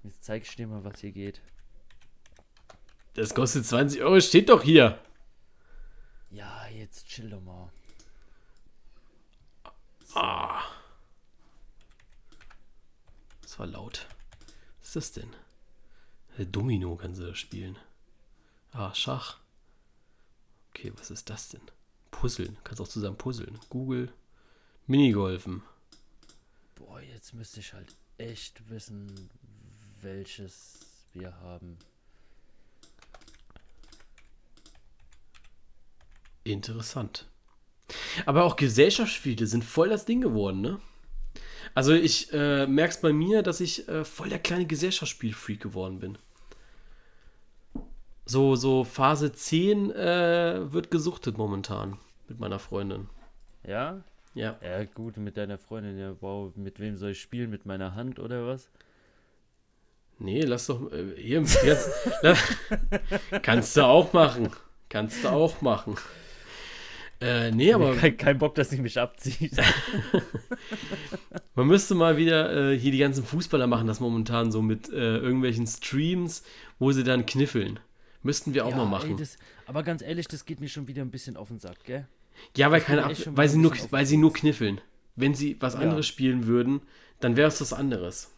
Jetzt zeig ich dir mal, was hier geht.
Das kostet 20 Euro, steht doch hier.
Ja, jetzt chill doch mal.
Ah. Das war laut. Was ist das denn? Domino kannst du da spielen. Ah, Schach. Okay, was ist das denn? Puzzeln. Kannst auch zusammen puzzeln. Google. Minigolfen.
Boah, jetzt müsste ich halt echt wissen, welches wir haben.
Interessant. Aber auch Gesellschaftsspiele sind voll das Ding geworden, ne? Also ich äh, merke es bei mir, dass ich äh, voll der kleine Gesellschaftsspiel-Freak geworden bin. So, so Phase 10 äh, wird gesuchtet momentan mit meiner Freundin.
Ja?
Ja.
Ja, gut, mit deiner Freundin, ja, wow, mit wem soll ich spielen? Mit meiner Hand oder was?
Nee, lass doch. Äh, hier, jetzt, kannst du auch machen. Kannst du auch machen. Äh, nee, aber.
Kein, kein Bock, dass sie mich abzieht.
Man müsste mal wieder äh, hier die ganzen Fußballer machen das momentan so mit äh, irgendwelchen Streams, wo sie dann kniffeln. Müssten wir auch ja, mal machen. Ey,
das, aber ganz ehrlich, das geht mir schon wieder ein bisschen auf den Sack, gell?
Ja, weil, keine Ab weil, sie nur, weil sie nur kniffeln. Wenn sie was ja. anderes spielen würden, dann wäre es was anderes.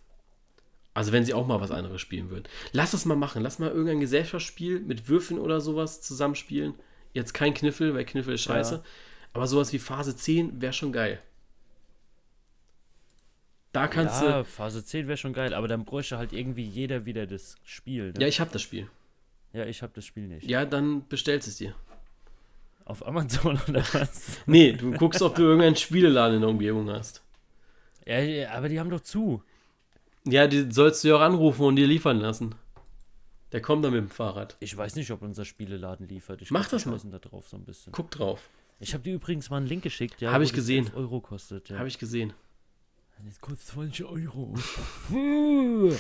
Also wenn sie auch mal was anderes spielen würden. Lass das mal machen. Lass mal irgendein Gesellschaftsspiel mit Würfeln oder sowas zusammenspielen. Jetzt kein Kniffel, weil Kniffel ist scheiße. Ja. Aber sowas wie Phase 10 wäre schon geil. Da kannst ja,
du. Phase 10 wäre schon geil, aber dann bräuchte halt irgendwie jeder wieder das Spiel. Ne?
Ja, ich habe das Spiel.
Ja, ich habe das Spiel nicht.
Ja, dann bestellst es dir.
Auf Amazon oder was?
nee, du guckst, ob du irgendeinen Spieleladen in der Umgebung hast.
Ja, aber die haben doch zu.
Ja, die sollst du ja auch anrufen und dir liefern lassen. Der kommt dann mit dem Fahrrad.
Ich weiß nicht, ob unser Spieleladen liefert. Ich
Mach das mal.
Da drauf so ein bisschen.
Guck drauf.
Ich habe dir übrigens mal einen Link geschickt,
ja. Habe ich gesehen.
Euro kostet, ja.
Habe ich gesehen.
Das kostet 20 Euro.
ich werde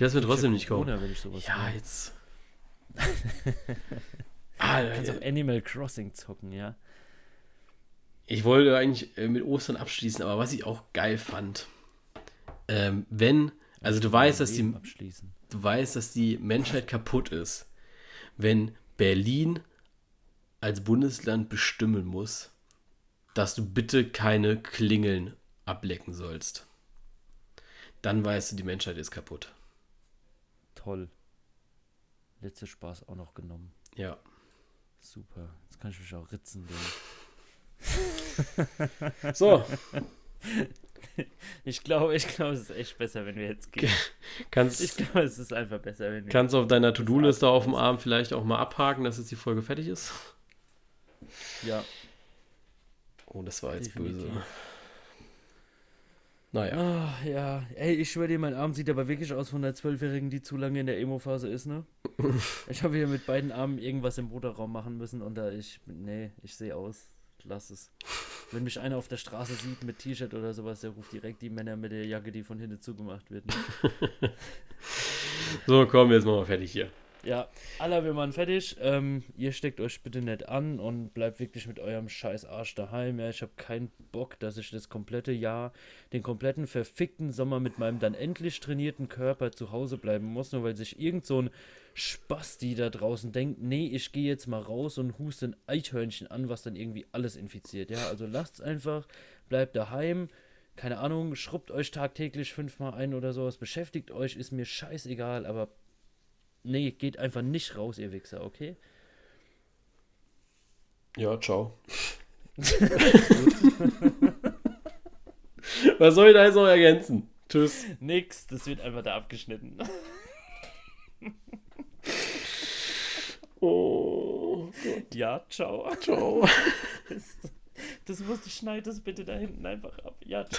es mir trotzdem nicht kaufen.
Wenn ich sowas
ja, mache. jetzt.
ah, du kannst auch Animal Crossing zocken, ja.
Ich wollte eigentlich äh, mit Ostern abschließen, aber was ich auch geil fand, ähm, wenn, also du weißt, dass die,
abschließen.
Du weißt, dass die Menschheit kaputt ist, wenn Berlin als Bundesland bestimmen muss, dass du bitte keine Klingeln ablecken sollst. Dann weißt du, die Menschheit ist kaputt.
Toll. Letzter Spaß auch noch genommen.
Ja.
Super. Jetzt kann ich mich auch ritzen.
so.
Ich glaube, ich glaube, es ist echt besser, wenn wir jetzt gehen.
Kannst,
ich glaube, es ist einfach besser, wenn wir.
Kannst du auf deiner To-Do-Liste auf dem Arm vielleicht auch mal abhaken, dass jetzt die Folge fertig ist?
Ja.
Oh, das war jetzt
Definitiv.
böse. Naja.
Ah, ja. Ey, ich schwöre dir, mein Arm sieht aber wirklich aus von der Zwölfjährigen, die zu lange in der Emo-Phase ist, ne? ich habe hier mit beiden Armen irgendwas im Motorraum machen müssen und da ich. Nee, ich sehe aus. Lass es. Wenn mich einer auf der Straße sieht mit T-Shirt oder sowas, der ruft direkt die Männer mit der Jacke, die von hinten zugemacht wird. Ne?
So, komm, jetzt machen wir fertig hier.
Ja, aller, wir machen fertig. Ähm, ihr steckt euch bitte nicht an und bleibt wirklich mit eurem scheiß Arsch daheim. Ja, ich habe keinen Bock, dass ich das komplette Jahr, den kompletten verfickten Sommer mit meinem dann endlich trainierten Körper zu Hause bleiben muss, nur weil sich irgend so ein Spasti da draußen denkt, nee, ich gehe jetzt mal raus und huste ein Eichhörnchen an, was dann irgendwie alles infiziert. Ja, also lasst's einfach, bleibt daheim. Keine Ahnung, schrubbt euch tagtäglich fünfmal ein oder sowas, beschäftigt euch, ist mir scheißegal, aber Nee, geht einfach nicht raus, ihr Wichser, okay?
Ja, ciao. Was soll ich da jetzt noch ergänzen? Tschüss.
Nix, das wird einfach da abgeschnitten.
oh
Gott. Ja, ciao.
Ciao.
Das, das musst du das bitte da hinten einfach ab. Ja, ciao.